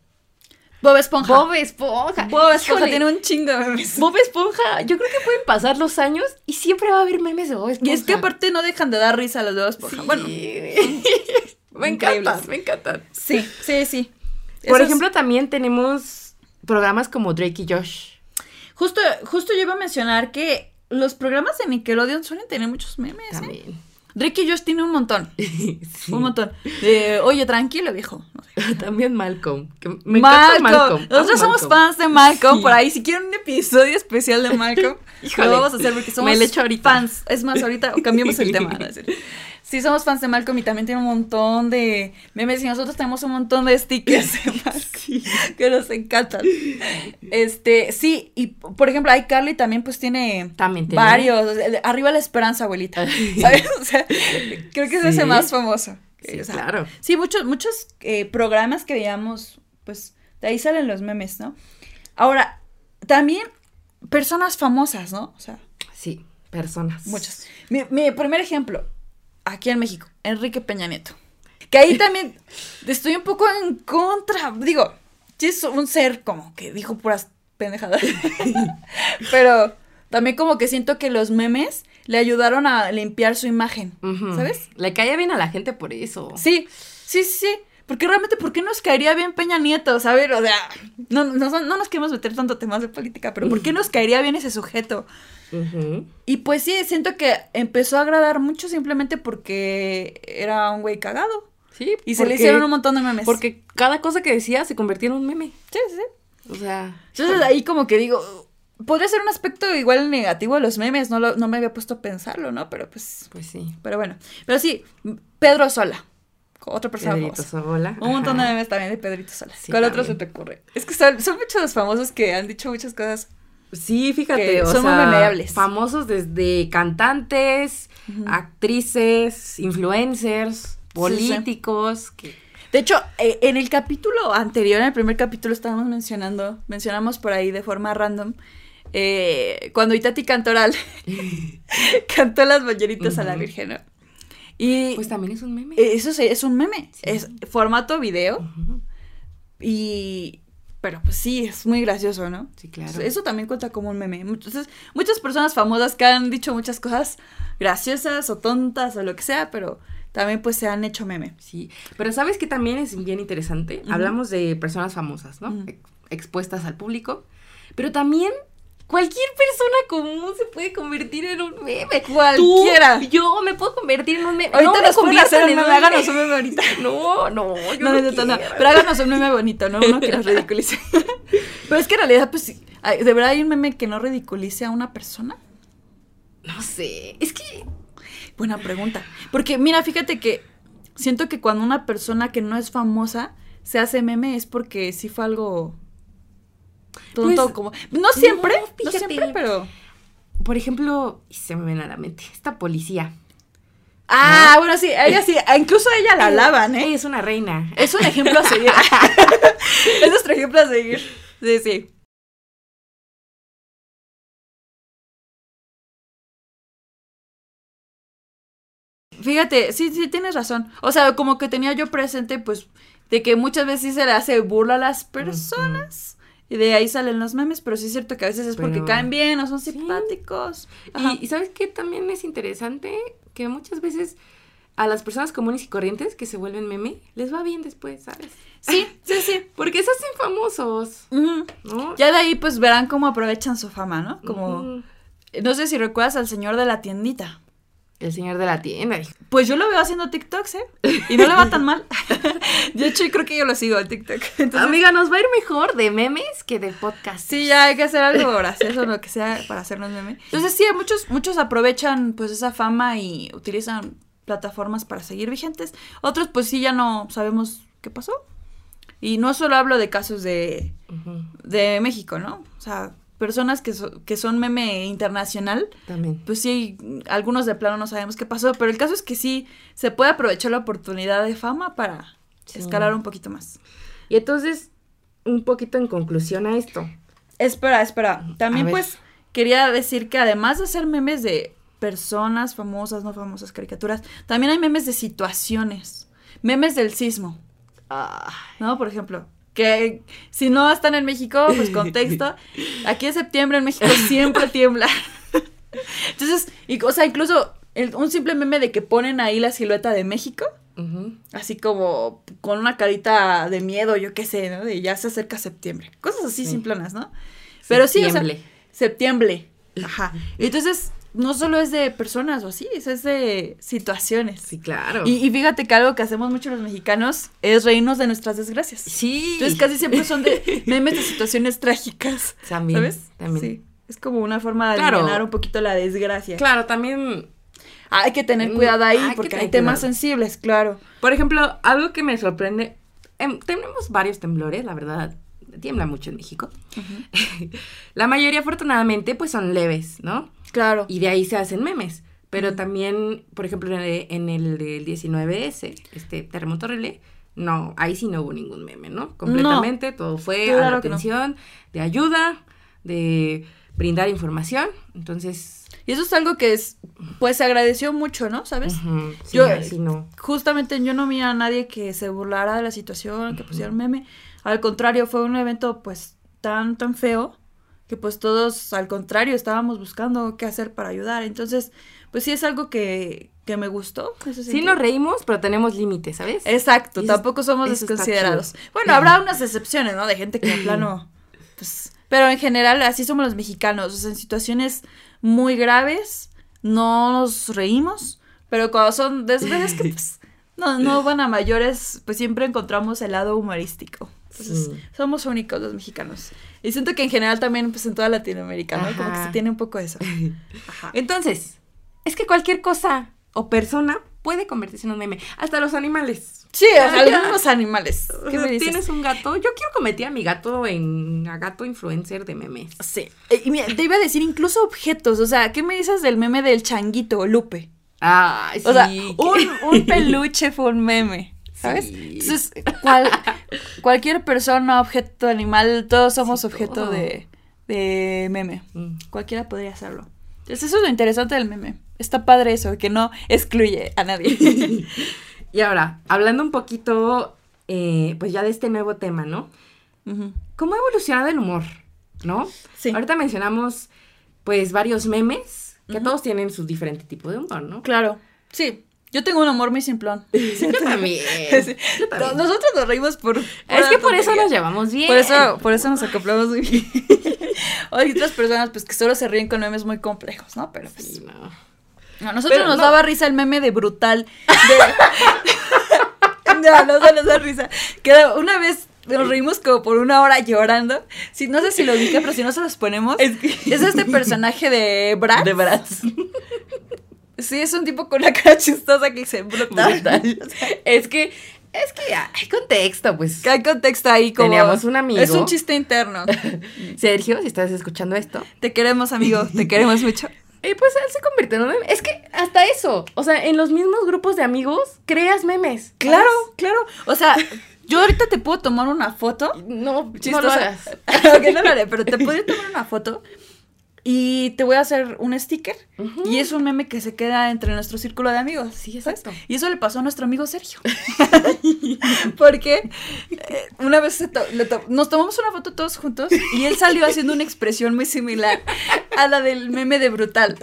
Bob Esponja. Bob Esponja. Bob Esponja tiene un chingo de memes. Bob Esponja, yo creo que pueden pasar los años y siempre va a haber memes de Bob Esponja. Y es que aparte no dejan de dar risa a los de Bob Esponja. Bueno, me encantan, me encantan. Sí, sí, sí. Por ejemplo, también tenemos programas como Drake y Josh. Justo, justo yo iba a mencionar que los programas de Nickelodeon suelen tener muchos memes. ¿eh? También. Ricky Josh tiene un montón. Un montón. Oye, tranquilo, viejo. También Malcolm. me Malcolm. Malcolm. Nosotros somos fans de Malcolm. Por ahí, si quieren un episodio especial de Malcolm, lo vamos a hacer porque somos fans. Es más, ahorita cambiamos el tema. Sí, somos fans de Malcolm y también tiene un montón de memes y nosotros tenemos un montón de stickers de Malcolm que nos encantan. Este, sí, y por ejemplo, iCarly también pues tiene, también varios. Arriba la esperanza, abuelita. ¿Sabes? O sea, creo que es ese más famoso. Sí, claro. Sí, muchos, muchos eh, programas que veíamos, pues de ahí salen los memes, ¿no? Ahora, también personas famosas, ¿no? O sea. Sí, personas. Muchos. Mi, mi primer ejemplo, aquí en México, Enrique Peña Nieto. Que ahí también estoy un poco en contra. Digo, es un ser como que dijo puras pendejadas. Pero también como que siento que los memes le ayudaron a limpiar su imagen, ¿sabes? Le caía bien a la gente por eso. Sí, sí, sí, sí. Porque realmente, ¿por qué nos caería bien Peña Nieto? ¿Sabes? O sea, no, no, no nos queremos meter tanto temas de política, pero ¿por qué nos caería bien ese sujeto? Y pues sí, siento que empezó a agradar mucho simplemente porque era un güey cagado. Sí. Y se le hicieron un montón de memes. Porque cada cosa que decía se convertía en un meme. Sí, sí, sí. O sea. Entonces ahí como que digo, podría ser un aspecto igual negativo de los memes, no, no me había puesto a pensarlo, ¿no? Pero pues. Pues sí. Pero bueno. Pero sí, Pedro Sola. Otra persona Pedrito Sola. Un montón de memes también de Pedrito Sola. ¿Cuál otro se te ocurre? Es que son, son muchos los famosos que han dicho muchas cosas Sí, fíjate, o son sea, famosos desde cantantes, actrices, influencers, políticos. Que... De hecho, eh, en el capítulo anterior, en el primer capítulo, estábamos mencionando, mencionamos por ahí de forma random, eh, cuando Itati Cantoral cantó las mañanitas a la Virgen, Y pues también es un meme. Eso es un meme. Es formato video. Y pero pues sí, es muy gracioso, ¿no? Sí, claro. Eso también cuenta como un meme. Entonces, muchas personas famosas que han dicho muchas cosas graciosas o tontas o lo que sea, pero también pues se han hecho meme. Sí, pero sabes que también es bien interesante. Hablamos de personas famosas, ¿no? Expuestas al público, pero también Cualquier persona común se puede convertir en un meme. Cualquiera. Tú, yo me puedo convertir en un meme. Ahorita no nos pueden hacer un meme. Háganos un meme ahorita. No, no, yo No, no, no, no. Pero háganos un meme bonito, ¿no? Uno que nos ridiculice. Pero es que en realidad, pues, ¿de verdad hay un meme que no ridiculice a una persona? No sé. Es que. Buena pregunta. Porque, mira, fíjate que siento que cuando una persona que no es famosa se hace meme es porque sí fue algo tonto, Pues, como... No siempre, no, no, fíjate. siempre, pero... Por ejemplo, se me viene a la mente. Esta policía. Ah, bueno, sí, ella sí, incluso ella la alaban, ¿eh? Ella es una reina. Es un ejemplo a seguir. es nuestro ejemplo a seguir. Sí, sí. Fíjate, sí, sí, tienes razón. O sea, como que tenía yo presente, pues, de que muchas veces sí se le hace burla a las personas. Y de ahí salen los memes, pero sí es cierto que a veces es porque Pero- caen bien o son simpáticos. Y, y ¿sabes qué también es interesante? Que muchas veces a las personas comunes y corrientes que se vuelven meme, les va bien después, ¿sabes? Sí, sí, sí. Porque se hacen famosos. ¿no? Ya de ahí, pues, verán cómo aprovechan su fama, ¿no? Como... No sé si recuerdas al señor de la tiendita. El señor de la tienda. Pues yo lo veo haciendo TikToks, ¿eh? Y no le va tan mal. De hecho, yo creo que yo lo sigo en TikTok. Entonces, Amiga, nos va a ir mejor de memes que de podcast. sí, ya hay que hacer algo gracioso, lo que sea, para hacernos meme. Entonces, sí, muchos, muchos aprovechan, pues, esa fama y utilizan plataformas para seguir vigentes. Otros, pues, sí, ya no sabemos qué pasó. Y no solo hablo de casos de, de México, ¿no? O sea, personas que, so- que son meme internacional, También. pues sí, algunos de plano no sabemos qué pasó, pero el caso es que sí se puede aprovechar la oportunidad de fama para Sí. escalar un poquito más. Y entonces, un poquito en conclusión a esto. Espera, espera. También pues quería decir que además de hacer memes de personas famosas, no famosas, caricaturas, también hay memes de situaciones, memes del sismo, ¿no? Por ejemplo. Que si no están en México, pues contexto. Aquí en septiembre en México siempre tiembla. Entonces, y, o sea, incluso el- un simple meme de que ponen ahí la silueta de México, así como con una carita de miedo, yo qué sé, ¿no? De ya se acerca septiembre. Cosas así Sí. simplonas, ¿no? Pero sí, o sea, Septiembre. septiembre. Ajá. Entonces, no solo es de personas o así, es de situaciones. Sí, claro. Y, y fíjate que algo que hacemos mucho los mexicanos es reírnos de nuestras desgracias. sí. Entonces casi siempre son de memes de situaciones trágicas. También. ¿Sabes? También. Sí. Es como una forma de Claro. aliviar un poquito la desgracia. Claro, también Hay que tener Mm, cuidado ahí hay porque hay temas cuidado. sensibles, claro. Por ejemplo, algo que me sorprende, em, tenemos varios temblores, la verdad, tiembla mucho en México. la mayoría, afortunadamente, pues son leves, ¿no? Claro. Y de ahí se hacen memes. Pero también, por ejemplo, en el, en el del 19S, este terremoto relé, no, ahí sí no hubo ningún meme, ¿no? Completamente, todo fue a Claro la que no. atención, de ayuda, de brindar información. Entonces, Y eso es algo que es, pues se agradeció mucho, ¿no? ¿Sabes? sí, Yo- sí no. Justamente yo no vi a nadie que se burlara de la situación, que pusiera un meme. Al contrario, fue un evento pues tan, tan feo que pues todos al contrario estábamos buscando qué hacer para ayudar. Entonces, pues sí es algo que, que me gustó. en Sí nos reímos, pero tenemos límites, ¿sabes? Exacto, eso- tampoco somos desconsiderados. Bueno, habrá unas excepciones, ¿no? De gente que de plano, pues, pero en general así somos los mexicanos, o sea, en situaciones muy graves no nos reímos, pero cuando son desgracias que pues no, no van a mayores, pues siempre encontramos el lado humorístico. Entonces, Sí. somos únicos los mexicanos. Y siento que en general también, pues en toda Latinoamérica, ¿no? Como que se tiene un poco eso. Ajá. Entonces, es que cualquier cosa o persona puede convertirse en un meme. Hasta los animales. Sí, o sea, algunos animales. O ¿Qué sea, me dices? Tienes un gato. Yo quiero convertir a mi gato en a gato influencer de memes. Sí. Eh, Y mira, te iba a decir incluso objetos. O sea, ¿qué me dices del meme del changuito Lupe? Ay, O sea, sí. un, un peluche fue un meme. ¿Sabes? Sí. Entonces, cual- cualquier persona, objeto, animal, todos somos Sí, objeto todo. de, de meme. Mm. Cualquiera podría hacerlo. Entonces, eso es lo interesante del meme. Está padre eso, que no excluye a nadie. Y ahora, hablando un poquito, eh, pues ya de este nuevo tema, ¿no? ¿Cómo ha evolucionado el humor? ¿No? Sí. Ahorita mencionamos, pues, varios memes que todos tienen su diferente tipo de humor, ¿no? Claro. Sí. Yo tengo un humor muy simplón. yo también. Nosotros nos reímos por... Es que por eso nos llevamos bien. Por eso, por eso nos acoplamos muy bien. Hay otras personas pues que solo se ríen con memes muy complejos, ¿no? Pero pues... no. A nosotros nos daba risa el meme de brutal. no, no se nos da risa. Que una vez nos reímos como por una hora llorando. Si, no sé si lo dije, pero si no se los ponemos. Es, este personaje de Bratz. De Bratz. Sí, es un tipo con una cara chistosa que se brutal. es que es que hay contexto, pues. Hay contexto ahí como. Teníamos un amigo. Es un chiste interno. Sergio, si estás escuchando esto. Te queremos, amigo. Te queremos mucho. Y pues él se convirtió en un meme. Es que hasta eso. O sea, en los mismos grupos de amigos creas memes. Claro, claro. O sea, yo ahorita te puedo tomar una foto. No, chistosa. No lo hagas. ok, no lo haré, pero te puedo tomar una foto y te voy a hacer un sticker. Y es un meme que se queda entre nuestro círculo de amigos. Sí, exacto. Y eso le pasó a nuestro amigo Sergio. Porque eh, una vez nos tomamos una foto todos juntos y él salió haciendo una expresión muy similar a la del meme de Brutal.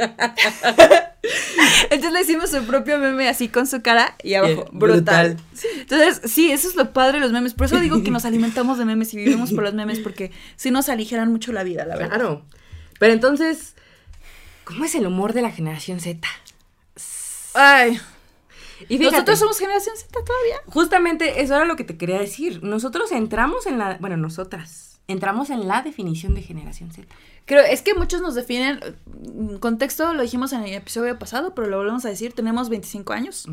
Entonces le hicimos su propio meme así con su cara y abajo, brutal. Entonces, sí, eso es lo padre de los memes. Por eso digo que nos alimentamos de memes y vivimos por los memes, porque si nos aligeran mucho la vida, la verdad. Claro. Pero entonces, ¿cómo es el humor de la generación Z? Ay. Y nosotros somos generación Z todavía. Justamente eso era lo que te quería decir. Nosotros entramos en la, bueno, nosotras entramos en la definición de generación Z. Creo, es que muchos nos definen, mm, contexto lo dijimos en el episodio pasado, pero lo volvemos a decir, tenemos 25 años.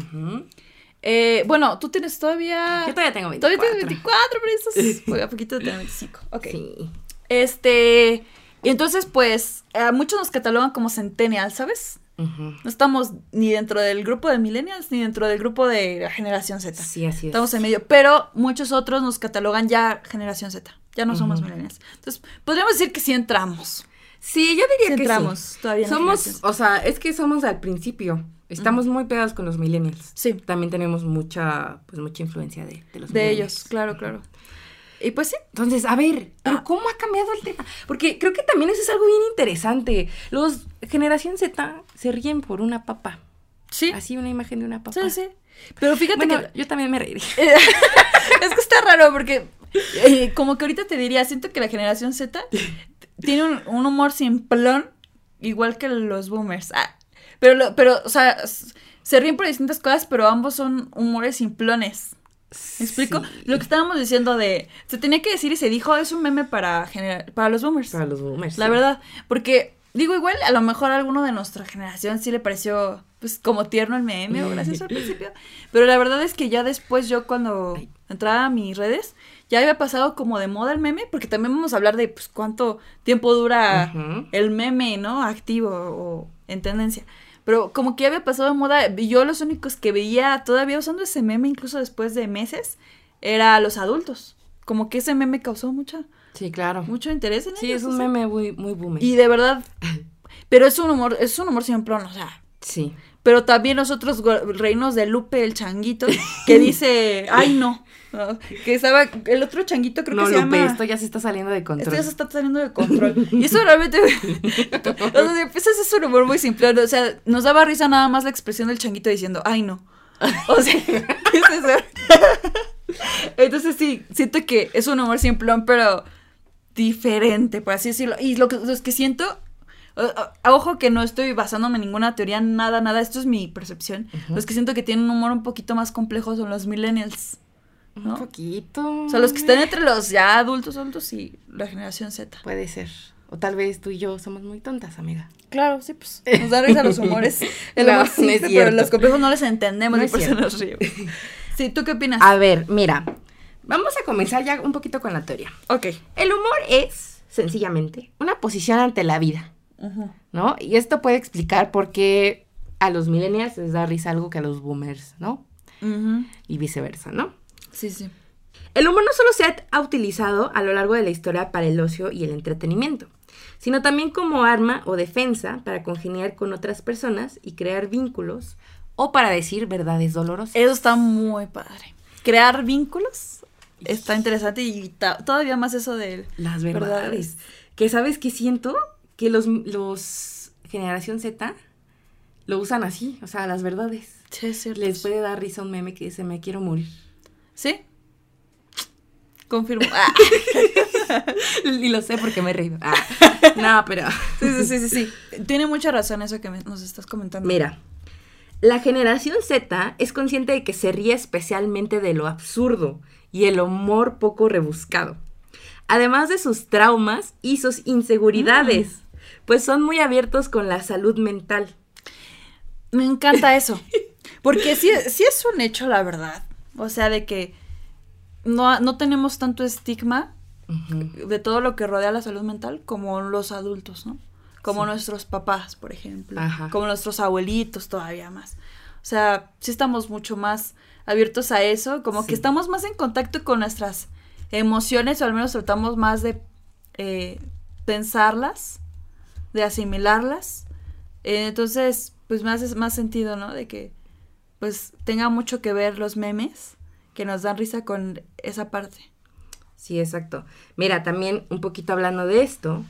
eh, bueno, tú tienes todavía... Yo todavía tengo 24. Todavía tienes 24, pero eso es... a poquito de tener 25. Ok. Sí. Este... Y entonces, pues, a muchos nos catalogan como centennial, ¿sabes? No estamos ni dentro del grupo de millennials ni dentro del grupo de la generación Z. Sí, así es. Estamos en medio. Pero muchos otros nos catalogan ya generación Z. Ya no somos millennials. Entonces, podríamos decir que sí entramos. Sí, yo diría que entramos sí. todavía. Somos, o sea, es que somos al principio. Estamos muy pegados con los millennials. Sí. También tenemos mucha, pues mucha influencia de, de los De ellos, claro, claro. Y pues sí. Entonces, a ver, pero ah. ¿cómo ha cambiado el tema? Porque creo que también eso es algo bien interesante. Los generación Z se ríen por una papa. Sí. Así una imagen de una papa. Sí, sí. Pero fíjate que yo también me reiría. es que está raro porque eh, como que ahorita te diría, siento que la generación Z tiene un, humor simplón igual que los boomers. Ah, pero, pero, o sea, se ríen por distintas cosas, pero ambos son humores simplones. ¿Me explico? Lo que estábamos diciendo de. Se tenía que decir y se dijo, es un meme para, para los boomers. Para los boomers. La verdad. Porque, digo, igual a lo mejor a alguno de nuestra generación sí le pareció, pues, como tierno el meme o gracioso al principio. Pero la verdad es que ya después, yo cuando entraba a mis redes, ya había pasado como de moda el meme, porque también vamos a hablar de, pues, cuánto tiempo dura el meme, ¿no? Activo o en tendencia. Pero como que había pasado de moda, yo los únicos que veía todavía usando ese meme, incluso después de meses, era los adultos. Como que ese meme causó mucha... Sí, claro. Mucho interés en Sí, es un meme muy, muy boomer. Y de verdad, pero es un humor, es un humor siempre, o sea... Sí. Pero también nosotros reinos de Lupe el changuito, que dice, ay no, que estaba, el otro changuito creo que se Lupe, esto ya se está saliendo de control. Esto ya se está saliendo de control. y eso realmente, o sea, pues es un humor muy simple, o sea, nos daba risa nada más la expresión del changuito diciendo, ay no. O sea, ¿qué es eso? Entonces sí, siento que es un humor simplón, pero diferente, por así decirlo. Y lo que, lo que siento Ojo que no estoy basándome en ninguna teoría, nada, nada. Esto es mi percepción. Los que siento que tienen un humor un poquito más complejo son los millennials. Un poquito. O sea, los que están entre los ya adultos, adultos y la generación Z. Puede ser. O tal vez tú y yo somos muy tontas, amiga. Claro, sí, pues nos da risa los humores. El no, pero los complejos no les entendemos y por eso nos río. Sí, ¿tú qué opinas? A ver, mira, vamos a comenzar ya un poquito con la teoría. Ok. El humor es, sencillamente, una posición ante la vida. ¿No? Y esto puede explicar por qué a los millennials les da risa algo que a los boomers, ¿no? Y viceversa, ¿no? Sí, sí. El humor no solo se ha utilizado a lo largo de la historia para el ocio y el entretenimiento, sino también como arma o defensa para congeniar con otras personas y crear vínculos o para decir verdades dolorosas. Eso está muy padre. Crear vínculos está interesante y todavía más eso de las verdades. Que sabes que siento que los, los generación Z lo usan así, o sea, las verdades. Sí, es cierto. Les puede dar risa un meme que dice, me quiero morir. ¿Sí? Confirmo. Ah. y lo sé porque me he reído. Ah. No, pero... Sí, sí, sí, sí, sí. Tiene mucha razón eso que me- nos estás comentando. Mira, la generación Z es consciente de que se ríe especialmente de lo absurdo y el humor poco rebuscado. Además de sus traumas y sus inseguridades, pues son muy abiertos con la salud mental. Me encanta eso. Porque sí, sí es un hecho, la verdad. O sea, de que no, no tenemos tanto estigma de todo lo que rodea la salud mental como los adultos, ¿no? Como Sí. nuestros papás, por ejemplo. Ajá. Como nuestros abuelitos todavía más. O sea, sí estamos mucho más abiertos a eso, como Sí. que estamos más en contacto con nuestras emociones, o al menos tratamos más de eh, pensarlas, de asimilarlas. Eh, entonces, pues me hace más sentido, ¿no? De que, pues, tenga mucho que ver los memes que nos dan risa con esa parte. Sí, exacto. Mira, también un poquito hablando de esto,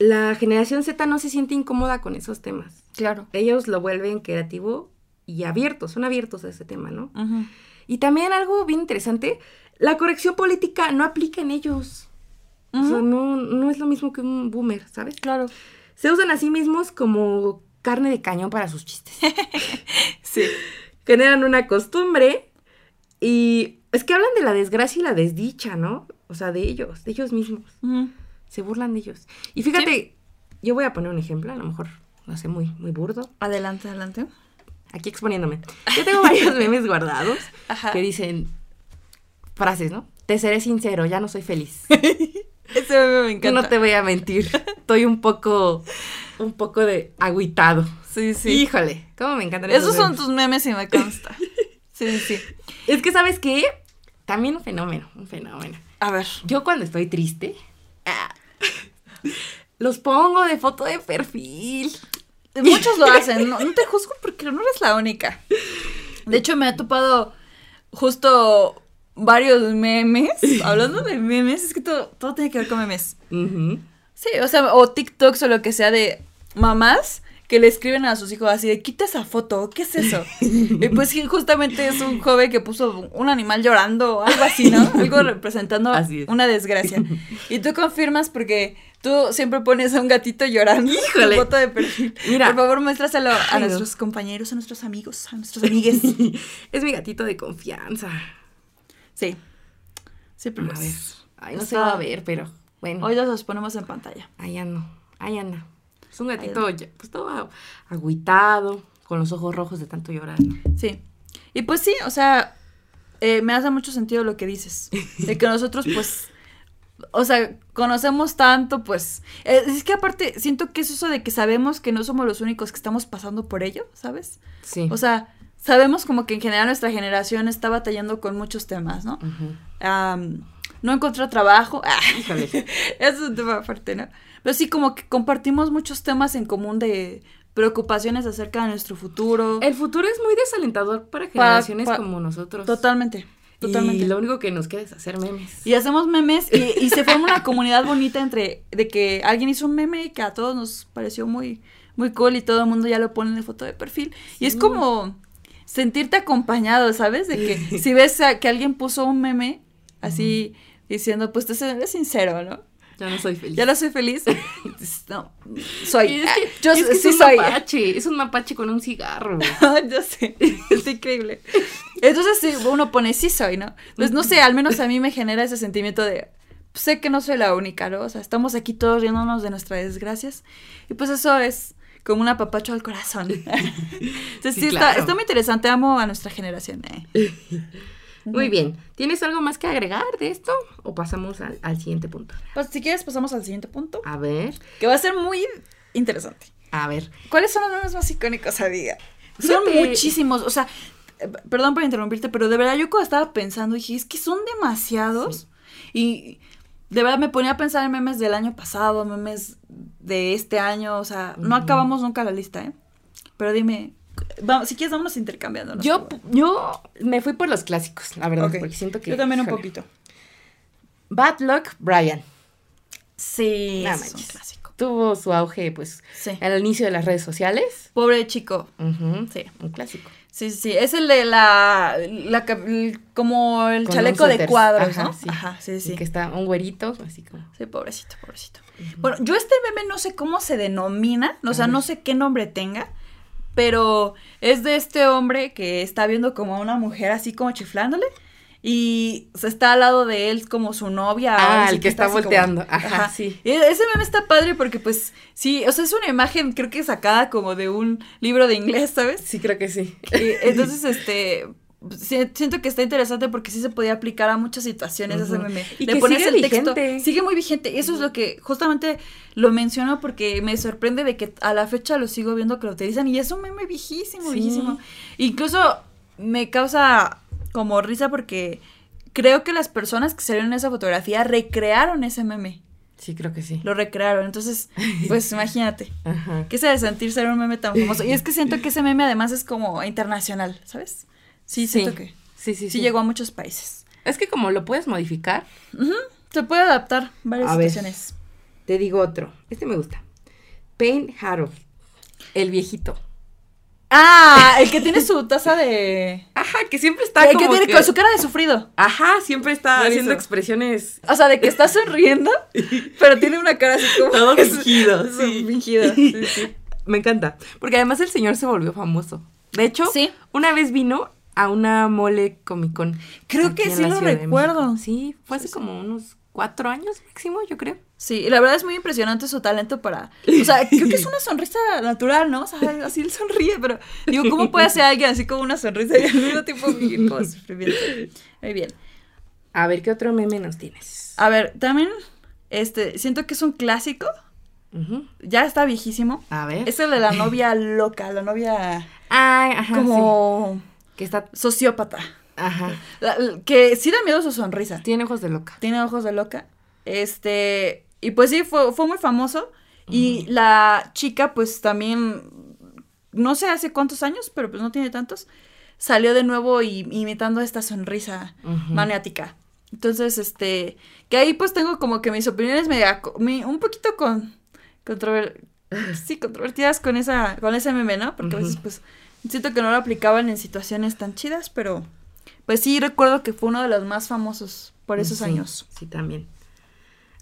la generación Z no se siente incómoda con esos temas. Claro. Ellos lo vuelven creativo y abiertos, son abiertos a ese tema, ¿no? Y también algo bien interesante, la corrección política no aplica en ellos. O sea, no, no es lo mismo que un boomer, ¿sabes? Claro. Se usan a sí mismos como carne de cañón para sus chistes. Sí. Generan una costumbre y es que hablan de la desgracia y la desdicha, ¿no? O sea, de ellos, de ellos mismos. Se burlan de ellos. Y fíjate, yo voy a poner un ejemplo, a lo mejor no sé, muy, muy burdo. Adelante, adelante. Aquí exponiéndome. Yo tengo varios memes guardados Ajá. que dicen frases, ¿no? Te seré sincero, ya no soy feliz. Ese meme me encanta. No te voy a mentir. Estoy un poco, un poco de agüitado. Sí, sí. Híjole, cómo me encantan Esos son memes. tus memes y me consta. Sí, sí. Es que, ¿sabes qué? También un fenómeno, un fenómeno. A ver. Yo cuando estoy triste, ah, los pongo de foto de perfil. Muchos lo hacen, no, no te juzgo porque no eres la única. De hecho, me ha topado justo varios memes. Hablando de memes, es que todo, todo tiene que ver con memes. Sí, o sea, o TikToks o lo que sea de mamás que le escriben a sus hijos así de quita esa foto, ¿qué es eso? y pues justamente es un joven que puso un animal llorando o algo así, ¿no? Algo representando una desgracia. Y tú confirmas porque tú siempre pones a un gatito llorando Híjole. foto de perfil. Mira. Por favor, muéstraselo a Ay, nuestros compañeros, a nuestros amigos, a nuestros amigues. Es mi gatito de confianza. Sí. Sí, pero A pues, ver. Ay, no se va a ver, pero bueno. Hoy los ponemos en pantalla. Ahí anda, ahí anda. Es un gatito, ya, pues todo agüitado, con los ojos rojos de tanto llorar. Sí. Y pues sí, o sea, eh, me hace mucho sentido lo que dices. De que nosotros, pues, o sea, conocemos tanto, pues. eh, es que aparte, siento que es eso de que sabemos que no somos los únicos que estamos pasando por ello, ¿sabes? Sí. O sea, sabemos como que en general nuestra generación está batallando con muchos temas, ¿no? Am, no encontrar trabajo. Ah, Híjole. es un tema aparte, ¿no? Pero sí, como que compartimos muchos temas en común de preocupaciones acerca de nuestro futuro. El futuro es muy desalentador para Pa- generaciones pa- como nosotros. Totalmente, totalmente. Y lo único que nos queda es hacer memes. Y hacemos memes y, y se forma una comunidad bonita entre de que alguien hizo un meme y que a todos nos pareció muy, muy cool y todo el mundo ya lo pone en foto de perfil. Y es como sentirte acompañado, ¿sabes? De que si ves a- que alguien puso un meme así diciendo, pues te eres sincero, ¿no? Ya no soy feliz. Ya lo soy feliz. No, soy. Es que, yo es, que sí es un soy. mapache, es un mapache con un cigarro. yo sé, es increíble. Entonces sí, uno pone sí soy, ¿no? Pues no sé, al menos a mí me genera ese sentimiento de pues, sé que no soy la única, ¿no? O sea, estamos aquí todos riéndonos de nuestras desgracias y pues eso es como un apapacho al corazón. Entonces sí, Sí, está, está muy interesante, amo a nuestra generación. eh. Muy bien. ¿Tienes algo más que agregar de esto? ¿O pasamos al, al siguiente punto? Pues si quieres pasamos al siguiente punto, A ver, que va a ser muy interesante. a ver. ¿Cuáles son los memes más icónicos, amiga? Son Fíjate. muchísimos, o sea, eh, perdón por interrumpirte, pero de verdad yo cuando estaba pensando dije, es que son demasiados. Y de verdad me ponía a pensar en memes del año pasado, memes de este año, o sea, no acabamos nunca la lista, ¿eh? Pero dime, vamos, si quieres vámonos intercambiando. Yo, yo me fui por los clásicos, la verdad, porque siento que... Yo también un poquito. Bad Luck Brian. Sí, ese es un clásico. tuvo su auge, pues, Sí. al inicio de las redes sociales. Pobre chico. Sí. Un clásico. Sí, sí, sí. Es el de la. como el Con chaleco de cuadros, Ajá, ¿no? sí. Ajá, sí, Y sí. que está un güerito, así como. Sí, pobrecito, pobrecito. Bueno, yo este meme no sé cómo se denomina, o sea, no sé qué nombre tenga, pero es de este hombre que está viendo como a una mujer así como chiflándole y se está al lado de él como su novia. Ah, el que está como- volteando. Ajá, sí. Y ese meme está padre porque pues sí, o sea, es una imagen creo que sacada como de un libro de inglés, ¿sabes? Sí, creo que sí. Y entonces, este, siento que está interesante porque sí se podía aplicar a muchas situaciones ese meme. Y Le que pones sigue el texto, sigue muy vigente. Y eso es lo que justamente lo menciono porque me sorprende de que a la fecha lo sigo viendo que lo utilizan y es un meme viejísimo, Sí. viejísimo. Incluso me causa como risa porque creo que las personas que salieron en esa fotografía recrearon ese meme. Sí, creo que sí. Lo recrearon. Entonces, pues imagínate. Ajá. ¿Qué se de sentir ser un meme tan famoso? Y es que siento que ese meme además es como internacional, ¿sabes? Sí, siento que Sí, sí, sí, llegó a muchos países. Es que como lo puedes modificar, Se puede adaptar varias A ver. situaciones. te digo otro. Este me gusta. Pain Harold. El viejito. Ah, el que tiene su taza de... Ajá, que siempre está el que tiene que- con su cara de sufrido. Ajá, siempre está haciendo expresiones O sea, de que está sonriendo, pero tiene una cara así como... Todo fingido, Es- sí. Fingido, sí, sí. Me encanta. Porque además el señor se volvió famoso. De hecho, Sí. una vez vino a una mole Comic Con. Creo que sí lo recuerdo. Sí, fue hace como unos cuatro años máximo, yo creo. Sí, y la verdad es muy impresionante su talento para... O sea, creo que es una sonrisa natural, ¿no? O sea, así él sonríe, pero digo, ¿cómo puede hacer alguien así como una sonrisa y al mismo tiempo vivir como sufrimiento? Muy bien. A ver, ¿qué otro meme nos tienes? A ver, también, este, siento que es un clásico, ya está viejísimo. A ver. Es el de la novia loca, la novia Ay, ajá. como sí. Que está. sociópata. La- la- que sí da miedo su sonrisa. Tiene ojos de loca. Tiene ojos de loca. Este, y pues sí, fue, fue muy famoso. Y la chica, pues también, no sé hace cuántos años, pero pues no tiene tantos, salió de nuevo y, imitando esta sonrisa maniática. Entonces, este, que ahí pues tengo como que mis opiniones media, mi- un poquito con, controver- sí, controvertidas con esa, con ese meme, ¿no? Porque a veces pues siento que no lo aplicaban en situaciones tan chidas, pero pues sí recuerdo que fue uno de los más famosos por esos Sí, años. Sí, también.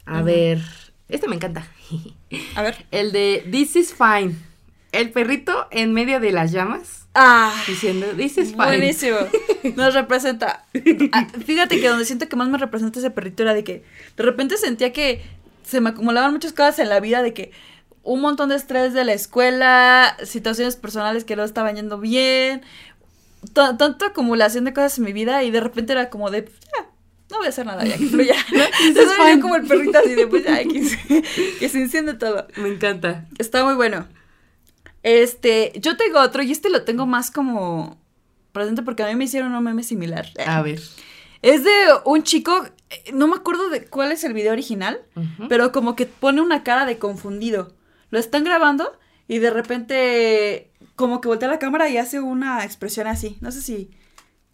A ver. Este me encanta. A ver. El de This is fine. El perrito en medio de las llamas Ah, diciendo This is fine. buenísimo. Nos representa. Ah, fíjate que donde siento que más me representa ese perrito era de que de repente sentía que se me acumulaban muchas cosas en la vida de que un montón de estrés de la escuela, situaciones personales que no estaban yendo bien, ta- tanta acumulación de cosas en mi vida y de repente era como de, "Ya, no voy a hacer nada ya que fluya. ¿no? Entonces yo como el perrito así de, pues ya, que se, que se enciende todo. Me encanta. Está muy bueno. Este, yo tengo otro y este lo tengo más como presente porque a mí me hicieron un meme similar. A ver. Es de un chico, eh, no me acuerdo de cuál es el video original, pero como que pone una cara de confundido. Lo están grabando y de repente como que voltea la cámara y hace una expresión así. No sé si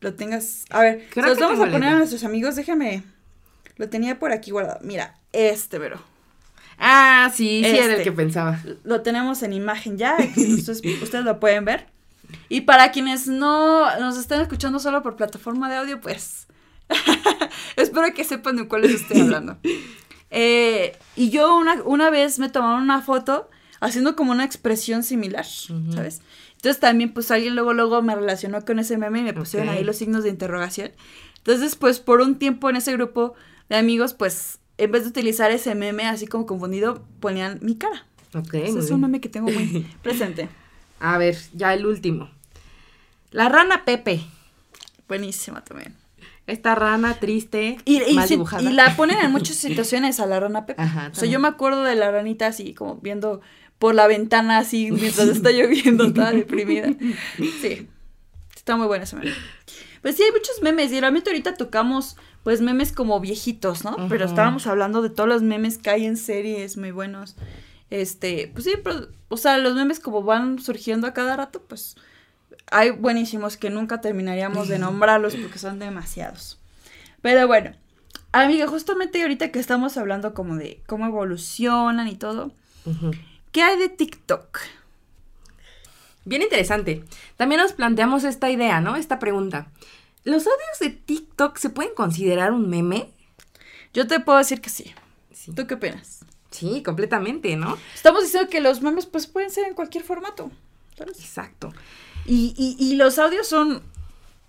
lo tengas. A ver, Creo los vamos a poner a nuestros amigos. Déjame. Lo tenía por aquí guardado. Mira, este, pero. Ah, sí, sí era Este. el que pensaba. Lo tenemos en imagen ya. ustedes, ustedes lo pueden ver. Y para quienes no nos estén escuchando solo por plataforma de audio, pues. espero que sepan de cuáles estoy hablando. Eh, y yo una, una vez me tomaron una foto haciendo como una expresión similar. ¿sabes? Entonces también pues alguien luego luego me relacionó con ese meme y me pusieron ahí los signos de interrogación. Entonces pues por un tiempo en ese grupo de amigos pues en vez de utilizar ese meme así como confundido ponían mi cara. Ok, muy es un meme que tengo muy presente. A ver, ya el último. La rana Pepe. Buenísima también. Esta rana triste, Y, y mal sí- dibujada. y la ponen en muchas situaciones a la rana Pepe. Ajá, o sea, yo me acuerdo de la ranita así como viendo por la ventana así mientras está lloviendo toda deprimida. Sí. Está muy buena esa meme. Pues sí, hay muchos memes y realmente ahorita tocamos pues memes como viejitos, ¿no? Pero estábamos hablando de todos los memes que hay en series muy buenos. Este, pues sí, pero, o sea, los memes como van surgiendo a cada rato, pues hay buenísimos que nunca terminaríamos de nombrarlos porque son demasiados. Pero bueno, amiga, justamente ahorita que estamos hablando como de cómo evolucionan y todo, ¿Qué hay de TikTok? Bien interesante. También nos planteamos esta idea, ¿no? Esta pregunta. ¿Los audios de TikTok se pueden considerar un meme? Yo te puedo decir que sí. ¿Tú qué opinas? Sí, completamente, ¿no? Estamos diciendo que los memes pues pueden ser en cualquier formato. Exacto. Y, y, y los audios son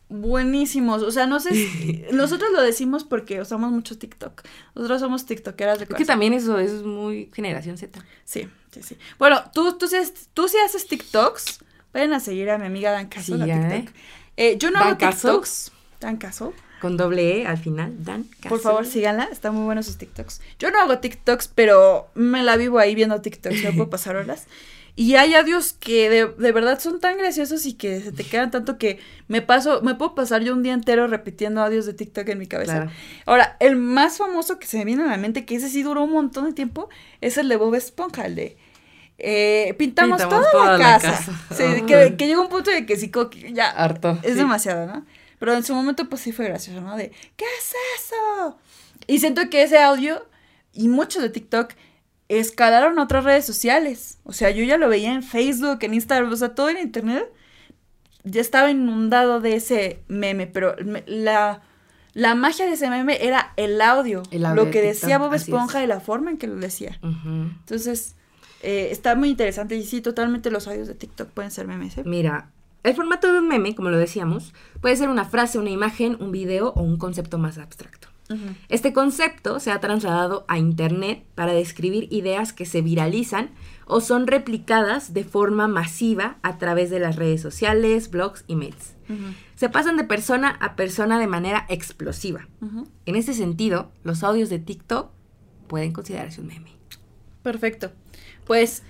buenísimos. O sea, no sé, si, nosotros lo decimos porque usamos mucho TikTok. Nosotros somos TikTokeras de Es que también eso, es muy generación Z. Sí, sí, sí. Bueno, tú, tú, tú sí haces TikToks. Vayan a seguir a mi amiga Dan Caso, sí, la TikTok. Eh, yo no hago Caso. TikToks. Dan Caso. Con doble E al final, Dan. Por favor, síganla. Están muy buenos sus TikToks. Yo no hago TikToks, pero me la vivo ahí viendo TikToks. No puedo pasar horas. Y hay audios que de, de, verdad son tan graciosos y que se te quedan tanto que me paso, me puedo pasar yo un día entero repitiendo audios de TikTok en mi cabeza. Claro. Ahora, el más famoso que se me viene a la mente, que ese sí duró un montón de tiempo, es el de Bob Esponja, el de eh, pintamos, pintamos, toda, toda la, casa. La casa. Sí, que, que llega un punto de que sí, ya harto. Es sí. demasiado, ¿no? Pero en su momento, pues sí fue gracioso, ¿no? De, ¿qué es eso? Y siento que ese audio y mucho de TikTok escalaron a otras redes sociales. O sea, yo ya lo veía en Facebook, en Instagram, o sea, todo en Internet. Ya estaba inundado de ese meme, pero la, la magia de ese meme era el audio. El audio lo que de decía Bob Esponja y la forma en que lo decía. Uh -huh. Entonces, eh, está muy interesante. Y sí, totalmente los audios de TikTok pueden ser memes. ¿eh? Mira, el formato de un meme, como lo decíamos, puede ser una frase, una imagen, un video o un concepto más abstracto. Uh -huh. Este concepto se ha trasladado a Internet para describir ideas que se viralizan o son replicadas de forma masiva a través de las redes sociales, blogs y mails. Uh -huh. Se pasan de persona a persona de manera explosiva. Uh -huh. En ese sentido, los audios de TikTok pueden considerarse un meme. Perfecto. Pues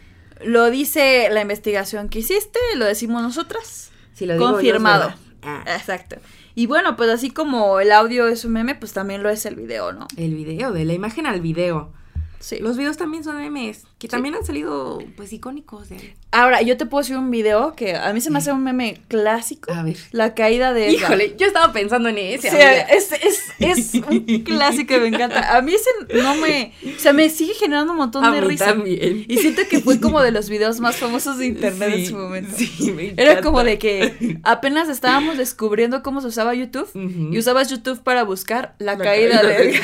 lo dice la investigación que hiciste, lo decimos nosotras. Si lo digo Confirmado. Yo, ah. Exacto. Y bueno, pues así como el audio es un meme, pues también lo es el video, ¿no? El video, de la imagen al video. Sí. Los videos también son memes, que sí. también han salido, pues, icónicos de Ahora, yo te puedo decir un video que a mí se me hace un meme clásico. A ver. La caída de... Híjole, yo estaba pensando en ese. Sí, es, es, es, un clásico que me encanta. A mí ese no me... O sea, me sigue generando un montón a de mí risa. También. Y siento que fue como de los videos más famosos de internet sí, en su momento. Sí, me encanta. Era como de que apenas estábamos descubriendo cómo se usaba YouTube uh -huh. y usabas YouTube para buscar la, la caída, caída, de.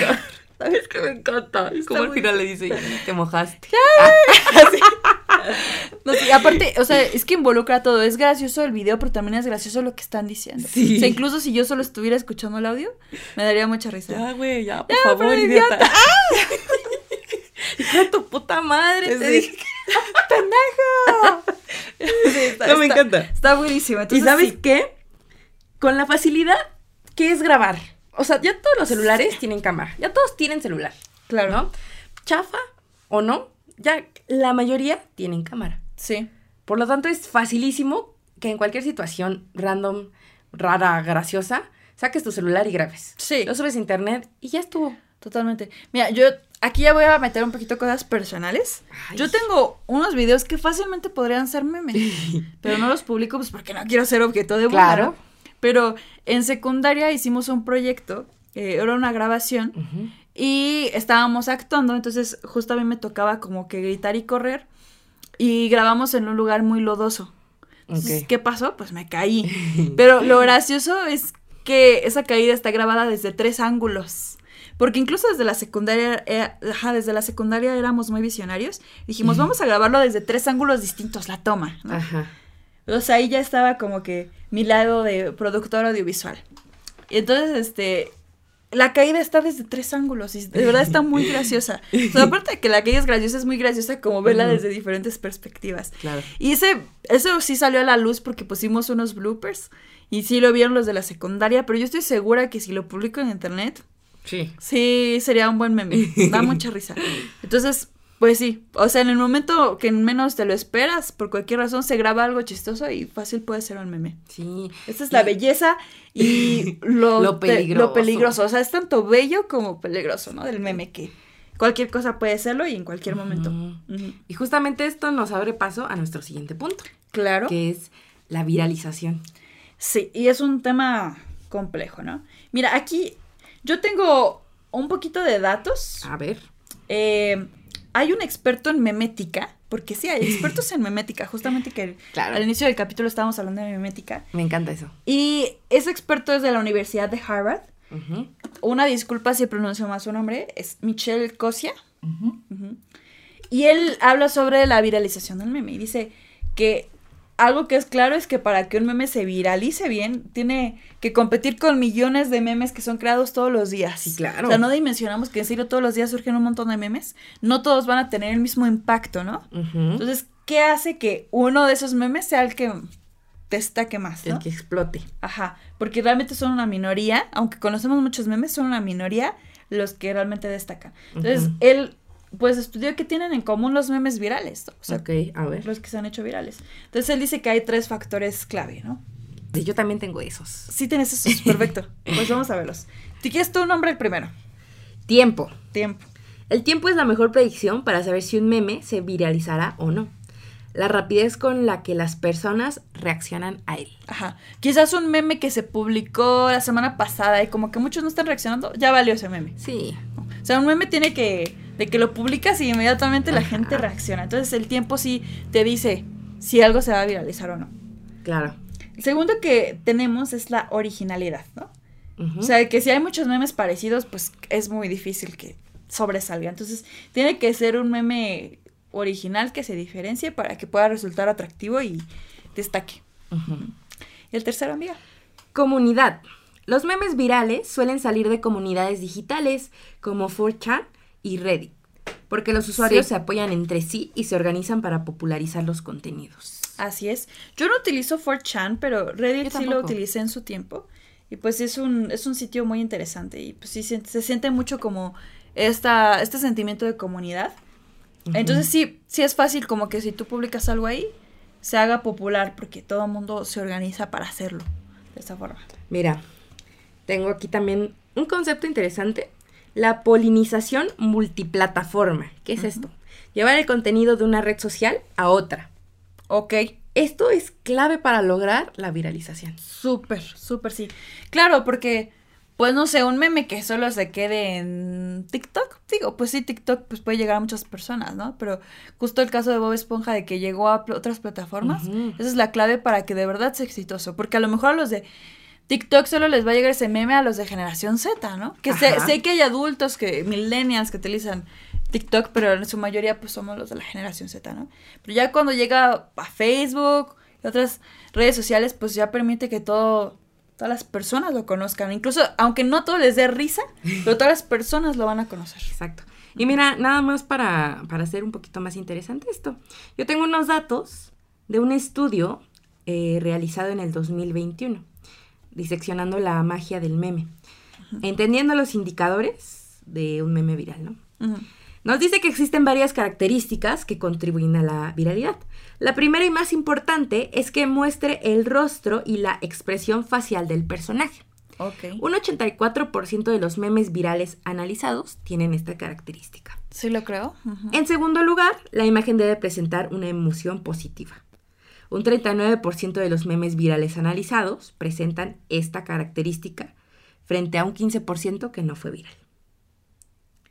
¿Sabes que me encanta? Es como al final le dice, te mojaste. Ah. no, sí, aparte, o sea, es que involucra todo. Es gracioso el video, pero también es gracioso lo que están diciendo. Sí. O sea, incluso si yo solo estuviera escuchando el audio, me daría mucha risa. Ya, güey, ya, por ya, favor, idiota. idiota. ¡Ah! tu puta madre! Te dije. ¡Pendejo! Sí, está, no, me está, encanta. Está buenísimo. Entonces, ¿Y sabes qué? Con la facilidad que es grabar. O sea, ya todos los celulares tienen cámara. Ya todos tienen celular. Claro. ¿No? Chafa o no, ya la mayoría tienen cámara. Sí. Por lo tanto, es facilísimo que en cualquier situación random, rara, graciosa, saques tu celular y grabes. Sí. Lo subes a internet y ya estuvo. Totalmente. Mira, yo aquí ya voy a meter un poquito cosas personales. Ay. Yo tengo unos videos que fácilmente podrían ser memes, pero no los publico pues porque no quiero ser objeto de burla. Claro. Pero en secundaria hicimos un proyecto, eh, era una grabación, uh -huh. y estábamos actuando, entonces justo a mí me tocaba como que gritar y correr, y grabamos en un lugar muy lodoso. Entonces, okay. ¿qué pasó? Pues me caí. Pero lo gracioso es que esa caída está grabada desde tres ángulos. Porque incluso desde la secundaria, eh, ajá, desde la secundaria éramos muy visionarios. Dijimos, uh -huh. vamos a grabarlo desde tres ángulos distintos, la toma. ¿no? Ajá. O sea, ahí ya estaba como que mi lado de productor audiovisual. Y entonces, este, la caída está desde tres ángulos y de verdad está muy graciosa. O sea, aparte de que la caída es graciosa, es muy graciosa como verla desde diferentes perspectivas. Claro. Y ese, eso sí salió a la luz porque pusimos unos bloopers y sí lo vieron los de la secundaria, pero yo estoy segura que si lo publico en internet, sí, sí sería un buen meme. Da mucha risa. Entonces, pues sí, o sea, en el momento que menos te lo esperas, por cualquier razón se graba algo chistoso y fácil puede ser un meme. Sí. Esta es la belleza y lo, lo, peligroso. lo peligroso. O sea, es tanto bello como peligroso, ¿no? Del meme que cualquier cosa puede serlo y en cualquier momento. Uh -huh. Uh -huh. Y justamente esto nos abre paso a nuestro siguiente punto. Claro. Que es la viralización. Sí, y es un tema complejo, ¿no? Mira, aquí yo tengo un poquito de datos. A ver. Eh, hay un experto en memética, porque sí, hay expertos en memética, justamente que al inicio del capítulo estábamos hablando de memética. Me encanta eso. Y ese experto es de la Universidad de Harvard. Una disculpa si pronuncio más su nombre, es Michelle Cosia. Y él habla sobre la viralización del meme y dice que algo que es claro es que para que un meme se viralice bien, tiene que competir con millones de memes que son creados todos los días. Sí, claro. O sea, no dimensionamos que en serio todos los días surgen un montón de memes. No todos van a tener el mismo impacto, ¿no? Entonces, ¿qué hace que uno de esos memes sea el que destaque más? El que explote. Ajá, porque realmente son una minoría, aunque conocemos muchos memes, son una minoría los que realmente destacan. Entonces, él pues estudió que tienen en común los memes virales. O sea, a ver. Los que se han hecho virales. Entonces él dice que hay tres factores clave, ¿no? Sí, yo también tengo esos. Sí, tienes esos, perfecto. pues vamos a verlos. ¿Te quieres tu nombre el primero? Tiempo. Tiempo. El tiempo es la mejor predicción para saber si un meme se viralizará o no. La rapidez con la que las personas reaccionan a él. Ajá. Quizás un meme que se publicó la semana pasada y como que muchos no están reaccionando, ya valió ese meme. Sí. O sea, un meme tiene que de que lo publicas y inmediatamente la gente reacciona. Entonces el tiempo sí te dice si algo se va a viralizar o no. Claro. El segundo que tenemos es la originalidad, ¿no? O sea, que si hay muchos memes parecidos, pues es muy difícil que sobresalga. Entonces, tiene que ser un meme original que se diferencie para que pueda resultar atractivo y destaque. ¿Y el tercero, amiga? Comunidad. Los memes virales suelen salir de comunidades digitales como 4chan y Reddit, porque los usuarios se apoyan entre sí y se organizan para popularizar los contenidos. Así es. Yo no utilizo 4chan, pero Reddit sí lo utilicé en su tiempo. Y pues es un, es un sitio muy interesante y pues sí se, siente mucho como esta, este sentimiento de comunidad. Entonces sí, sí es fácil como que si tú publicas algo ahí, se haga popular porque todo el mundo se organiza para hacerlo de esta forma. Mira, tengo aquí también un concepto interesante la polinización multiplataforma. ¿Qué es esto? Llevar el contenido de una red social a otra. Ok. Esto es clave para lograr la viralización. Súper, súper, sí. Claro, porque, pues no sé, un meme que solo se quede en TikTok, digo, pues sí, TikTok pues puede llegar a muchas personas, ¿no? Pero justo el caso de Bob Esponja de que llegó a otras plataformas, esa es la clave para que de verdad sea exitoso, porque a lo mejor a los de TikTok solo les va a llegar ese meme a los de generación Z, ¿no? Que sé, sé, que hay adultos, que millennials que utilizan TikTok, pero en su mayoría pues somos los de la generación Z, ¿no? Pero ya cuando llega a Facebook y otras redes sociales, pues ya permite que todo, todas las personas lo conozcan. Incluso, aunque no todo les dé risa, pero todas las personas lo van a conocer. Exacto. Y mira, nada más para, para hacer un poquito más interesante esto. Yo tengo unos datos de un estudio eh, realizado en el 2021 diseccionando la magia del meme, entendiendo los indicadores de un meme viral, ¿no? Nos dice que existen varias características que contribuyen a la viralidad. La primera y más importante es que muestre el rostro y la expresión facial del personaje. Okay. Un 84% de los memes virales analizados tienen esta característica. Sí, lo creo. En segundo lugar, la imagen debe presentar una emoción positiva. Un 39% de los memes virales analizados presentan esta característica frente a un 15% que no fue viral.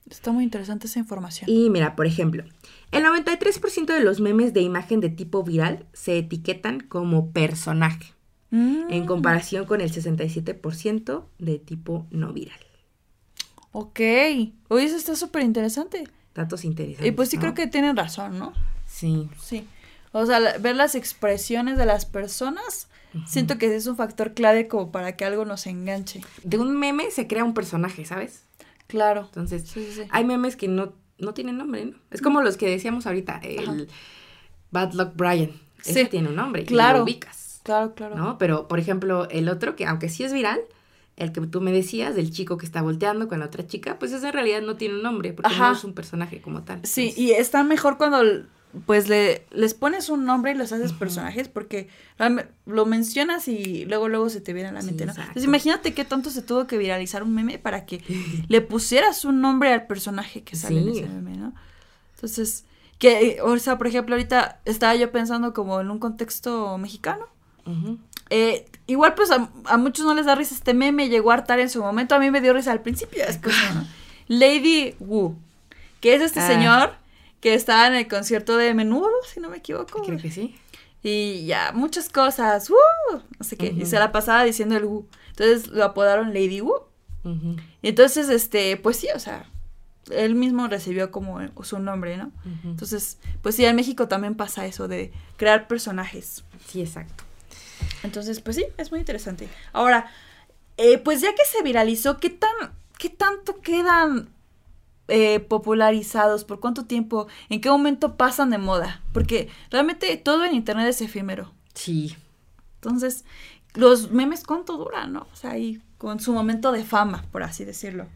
Está muy interesante esa información. Y mira, por ejemplo, el 93% de los memes de imagen de tipo viral se etiquetan como personaje, mm. en comparación con el 67% de tipo no viral. Ok. Oye, eso está súper interesante. Datos interesantes. Y pues sí creo que tienen razón, ¿no? Sí. Sí. O sea, ver las expresiones de las personas, siento que es un factor clave como para que algo nos enganche. De un meme se crea un personaje, ¿sabes? Claro. Entonces, hay memes que no, no tienen nombre, ¿no? Es como los que decíamos ahorita, el Bad Luck Brian. Ese tiene un nombre. Claro. Y lo ubicas. Claro, claro. ¿No? Pero, por ejemplo, el otro, que aunque sí es viral, el que tú me decías, del chico que está volteando con la otra chica, pues ese en realidad no tiene un nombre, porque no es un personaje como tal. Sí, y está mejor cuando pues le, les pones un nombre y los haces personajes porque lo mencionas y luego luego se te viene a la mente, ¿no? Entonces imagínate qué tonto se tuvo que viralizar un meme para que le pusieras un nombre al personaje que sale en ese meme, ¿no? Entonces, que, o sea, por ejemplo, ahorita estaba yo pensando como en un contexto mexicano. Eh, igual pues a, muchos no les da risa este meme, llegó a hartar en su momento, a mí me dio risa al principio, es ¿no? Lady Wu, que es este ah. señor que estaba en el concierto de Menudo, si no me equivoco. Creo que sí. Y ya, muchas cosas, ¡uh! no sé qué, y se la pasaba diciendo el Wu. Entonces lo apodaron Lady Wu. Y entonces, este, pues sí, o sea, él mismo recibió como su nombre, ¿no? Entonces, pues sí, en México también pasa eso de crear personajes. Sí, exacto. Entonces, pues sí, es muy interesante. Ahora, eh, pues ya que se viralizó, ¿qué tan, qué tanto quedan eh, popularizados? ¿Por cuánto tiempo? ¿En qué momento pasan de moda? Porque realmente todo en internet es efímero. Sí. Entonces, los memes, ¿cuánto duran, no? O sea, ahí con su momento de fama, por así decirlo.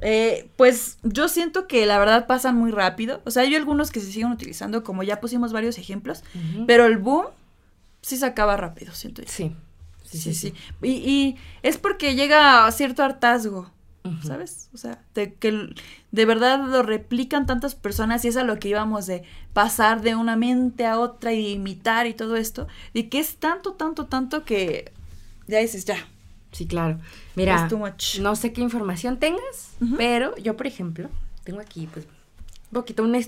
Eh, pues yo siento que la verdad pasan muy rápido. O sea, hay algunos que se siguen utilizando, como ya pusimos varios ejemplos, pero el boom sí se acaba rápido, siento yo. Sí. Sí, sí, sí. Y, y, es porque llega a cierto hartazgo, ¿sabes? O sea, de que de verdad lo replican tantas personas y es a lo que íbamos de pasar de una mente a otra y imitar y todo esto, de que es tanto, tanto, tanto que ya dices, ya, Sí, claro. Mira, no sé qué información tengas, pero yo, por ejemplo, tengo aquí, pues, un poquito una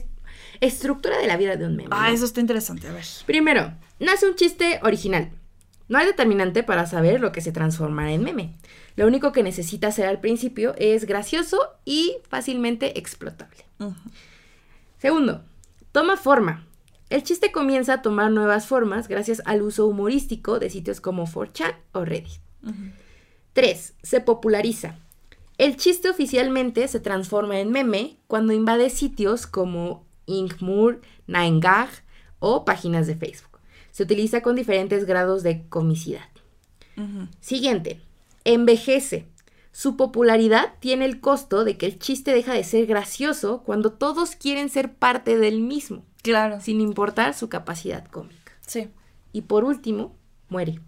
estructura de la vida de un meme. Ah, eso está interesante, a ver. Primero, nace un chiste original. No hay determinante para saber lo que se transformará en meme. Lo único que necesita hacer al principio es gracioso y fácilmente explotable. Segundo, toma forma. El chiste comienza a tomar nuevas formas gracias al uso humorístico de sitios como 4chan o Reddit. 3. Se populariza. El chiste oficialmente se transforma en meme cuando invade sitios como Inkmur, 9gag o páginas de Facebook. Se utiliza con diferentes grados de comicidad. Siguiente. Envejece. Su popularidad tiene el costo de que el chiste deja de ser gracioso cuando todos quieren ser parte del mismo. Claro. Sin importar su capacidad cómica. Sí. Y por último, muere.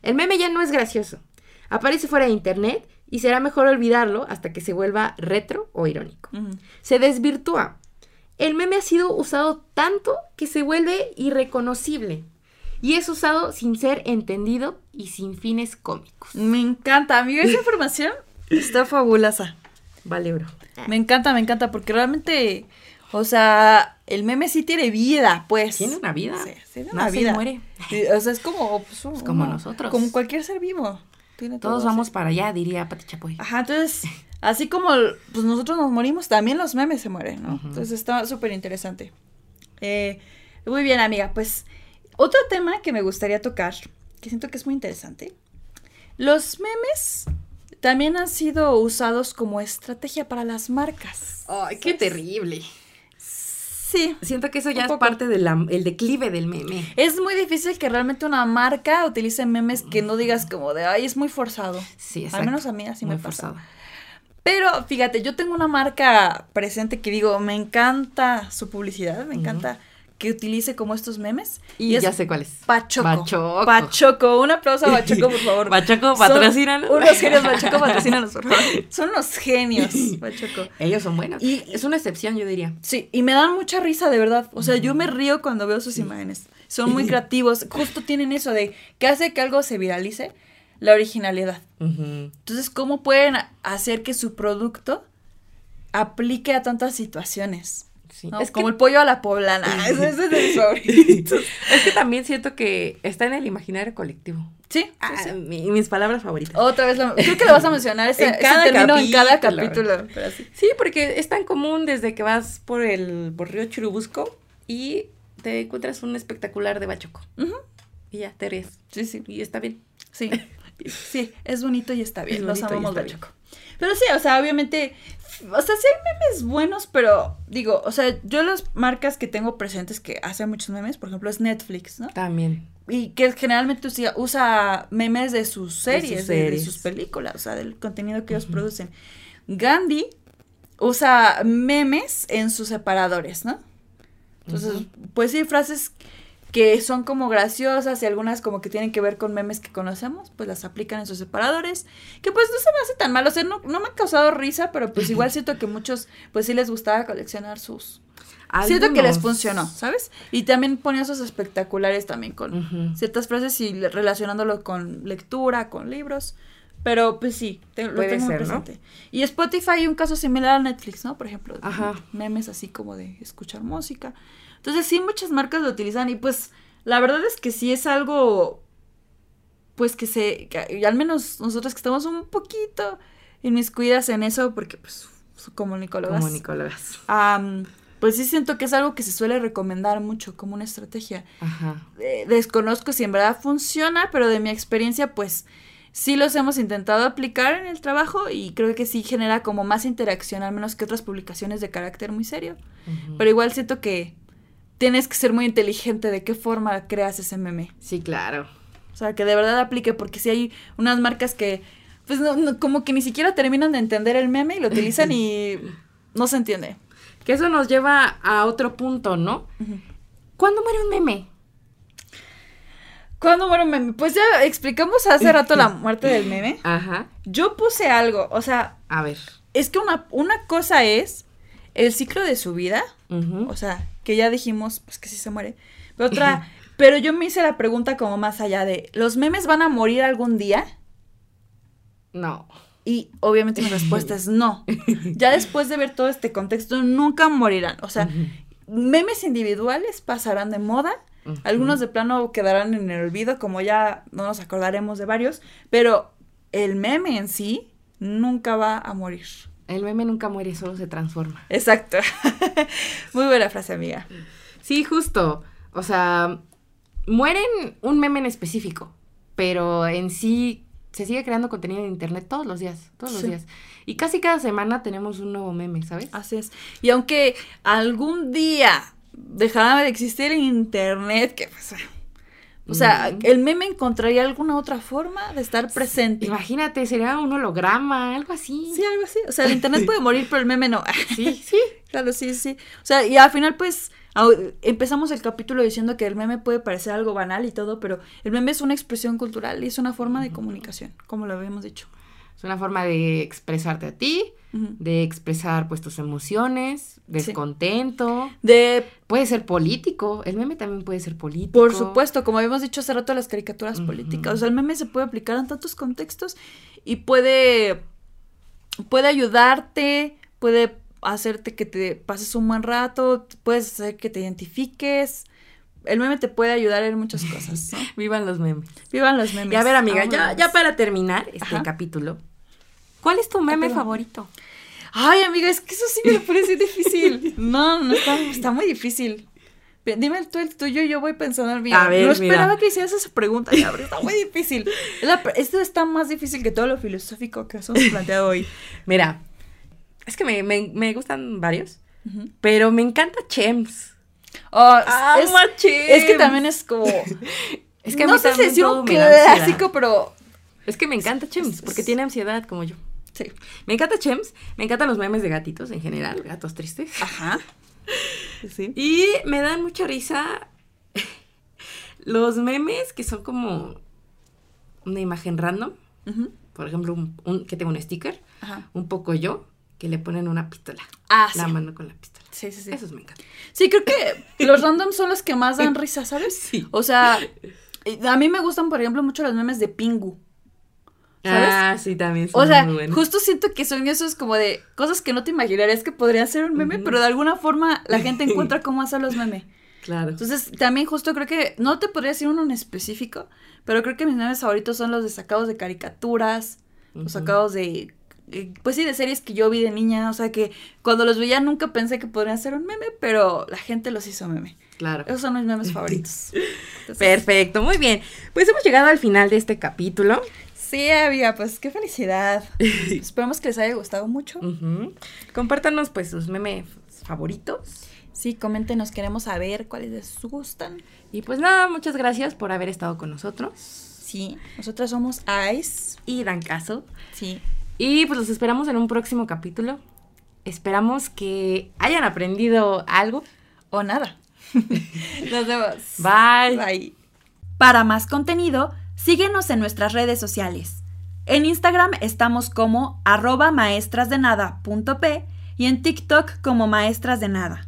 El meme ya no es gracioso aparece fuera de internet y será mejor olvidarlo hasta que se vuelva retro o irónico. Se desvirtúa. El meme ha sido usado tanto que se vuelve irreconocible y es usado sin ser entendido y sin fines cómicos. Me encanta, amigo, esa información está fabulosa. Vale, bro. Me encanta, me encanta porque realmente, o sea, el meme sí tiene vida, pues. Tiene una vida. Sí, tiene una vida. muere. o sea, es como, pues, como nosotros. Como cualquier ser vivo. Todos vamos para allá, diría Pati Chapoy. Ajá, entonces, así como pues nosotros nos morimos, también los memes se mueren, ¿no? Entonces está súper interesante. Eh, muy bien, amiga, pues otro tema que me gustaría tocar, que siento que es muy interesante. Los memes también han sido usados como estrategia para las marcas. ¡Ay, qué terrible! Sí. Siento que eso ya es parte del declive del meme. Es muy difícil que realmente una marca utilice memes que no digas como de, ay, es muy forzado. Sí, exacto. Al menos a mí así me forzado. Pero fíjate, yo tengo una marca presente que digo, me encanta su publicidad, me encanta que utilice como estos memes. Y, ya sé cuál es. Pachoco. Pachoco. Pachoco. Un aplauso a Pachoco, por favor. Pachoco, patrocínanos. Unos genios, Pachoco, patrocínanos, por favor. Son unos genios, Pachoco. Ellos son buenos. Y es una excepción, yo diría. Sí, y me dan mucha risa, de verdad. O sea, yo me río cuando veo sus imágenes. Son muy creativos. Justo tienen eso de que hace que algo se viralice, la originalidad. Entonces, ¿cómo pueden hacer que su producto aplique a tantas situaciones? Es como el pollo a la poblana. Ese, es el favorito. es que también siento que está en el imaginario colectivo. Sí. Ah, mis palabras favoritas. Otra vez, creo que lo vas a mencionar ese, en, cada capítulo, en cada capítulo. Sí, porque es tan común desde que vas por el por río Churubusco y te encuentras un espectacular de Bachoco. Y ya, te ríes. Sí, sí. Y está bien. Sí. Sí, es bonito y está bien. Los amamos Bachoco. Pero sí, o sea, obviamente o sea, sí hay memes buenos, pero digo, o sea, yo las marcas que tengo presentes que hacen muchos memes, por ejemplo, es Netflix, ¿no? También. Y que generalmente usa, memes de sus series, de sus, películas, o sea, del contenido que ellos producen. Gandhi usa memes en sus separadores, ¿no? Entonces, pues sí, frases que son como graciosas y algunas como que tienen que ver con memes que conocemos, pues las aplican en sus separadores, que pues no se me hace tan mal, o sea, no, no me ha causado risa, pero pues igual siento que muchos pues sí les gustaba coleccionar sus... Siento que les funcionó, ¿sabes? Y también ponía esos espectaculares también con ciertas frases y relacionándolo con lectura, con libros. Pero pues sí, te, lo tengo presente. Y Spotify un caso similar a Netflix, ¿no? Por ejemplo, memes así como de escuchar música. Entonces sí, muchas marcas lo utilizan y pues la verdad es que sí es algo, pues que se, y al menos nosotros que estamos un poquito inmiscuidas en eso, porque pues comunicólogas. Comunicólogas. pues sí siento que es algo que se suele recomendar mucho como una estrategia. Ajá. Eh, desconozco si en verdad funciona, pero de mi experiencia, pues sí los hemos intentado aplicar en el trabajo y creo que sí genera como más interacción, al menos que otras publicaciones de carácter muy serio. Pero igual siento que tienes que ser muy inteligente de qué forma creas ese meme. Sí, claro. O sea, que de verdad aplique, porque si hay unas marcas que, pues, no, como que ni siquiera terminan de entender el meme y lo utilizan y no se entiende. Que eso nos lleva a otro punto, ¿no? ¿Cuándo muere un meme? ¿Cuándo muere un meme? Pues ya explicamos hace rato la muerte del meme. Ajá. Yo puse algo, o sea. A ver. Es que una, una cosa es el ciclo de su vida. O sea, que ya dijimos, pues que sí se muere. Pero otra, pero yo me hice la pregunta como más allá de, ¿los memes van a morir algún día? No. Y obviamente mi respuesta es no. Ya después de ver todo este contexto, nunca morirán. O sea, memes individuales pasarán de moda. Algunos de plano quedarán en el olvido, como ya no nos acordaremos de varios. Pero el meme en sí nunca va a morir. El meme nunca muere, solo se transforma. Exacto. Muy buena frase, amiga. Sí, justo. O sea, mueren un meme en específico, pero en sí se sigue creando contenido en internet todos los días, todos los días. Y casi cada semana tenemos un nuevo meme, ¿sabes? Así es. Y aunque algún día dejara de existir internet, que pues, o sea, el meme encontraría alguna otra forma de estar presente. Imagínate, sería un holograma, algo así. Sí, algo así. O sea, el internet puede morir, pero el meme no. Sí, sí. Claro, sí, sí. O sea, y al final, pues, empezamos el capítulo diciendo que el meme puede parecer algo banal y todo, pero el meme es una expresión cultural y es una forma de comunicación, como lo habíamos dicho. Es una forma de expresarte a ti, de expresar pues tus emociones, descontento. De puede ser político, el meme también puede ser político. Por supuesto, como habíamos dicho hace rato las caricaturas políticas, o sea, el meme se puede aplicar en tantos contextos y puede puede ayudarte, puede hacerte que te pases un buen rato, puedes hacer que te identifiques. El meme te puede ayudar en muchas cosas. Vivan los memes. Vivan los memes. Y a ver, amiga, ya, ya para terminar este capítulo, ¿Cuál es tu meme favorito? Ay, amiga, es que eso sí me parece difícil. No, no, está, muy difícil. Dime tú el tuyo y yo voy pensando el mío. A ver, no esperaba que hicieras esa pregunta, pero está muy difícil. esto está más difícil que todo lo filosófico que hemos planteado hoy. Mira, es que me, me, gustan varios, pero me encanta Chems. Oh, es, es, que también es como... es que no sé si es un clásico, pero... Es que me encanta Chems, porque tiene ansiedad como yo. Sí. Me encanta Chems, me encantan los memes de gatitos en general, gatos tristes. Ajá. Sí. Y me dan mucha risa los memes que son como una imagen random. Por ejemplo, un, que tengo un sticker. Ajá. Un poco yo, que le ponen una pistola. Ah, la mano con la pistola. Sí, sí, sí. Esos me encantan. Sí, creo que los random son los que más dan risa, ¿sabes? Sí. O sea, a mí me gustan, por ejemplo, mucho los memes de Pingu. Ah, sí, también son O sea, justo siento que son esos como de cosas que no te imaginarías que podría ser un meme, pero de alguna forma la gente encuentra cómo hacer los memes. Claro. Entonces, también justo creo que, no te podría decir uno en específico, pero creo que mis memes favoritos son los de sacados de caricaturas, los sacados de, eh, pues sí, de series que yo vi de niña, o sea que cuando los veía nunca pensé que podrían ser un meme, pero la gente los hizo meme. Claro. Esos son mis memes favoritos. Perfecto, muy bien. Pues hemos llegado al final de este capítulo. Sí, amiga, pues qué felicidad. Esperamos que les haya gustado mucho. Compártanos pues sus memes favoritos. Sí, coméntenos, queremos saber cuáles les gustan. Y pues nada, muchas gracias por haber estado con nosotros. Sí, nosotros somos Ice y Dan Caso. Sí. Y pues los esperamos en un próximo capítulo. Esperamos que hayan aprendido algo. O nada. Nos vemos. Bye. Bye. Para más contenido, Síguenos en nuestras redes sociales. En Instagram estamos como arroba maestrasdenada.p y en TikTok como maestras de nada.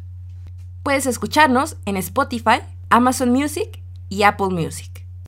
Puedes escucharnos en Spotify, Amazon Music y Apple Music.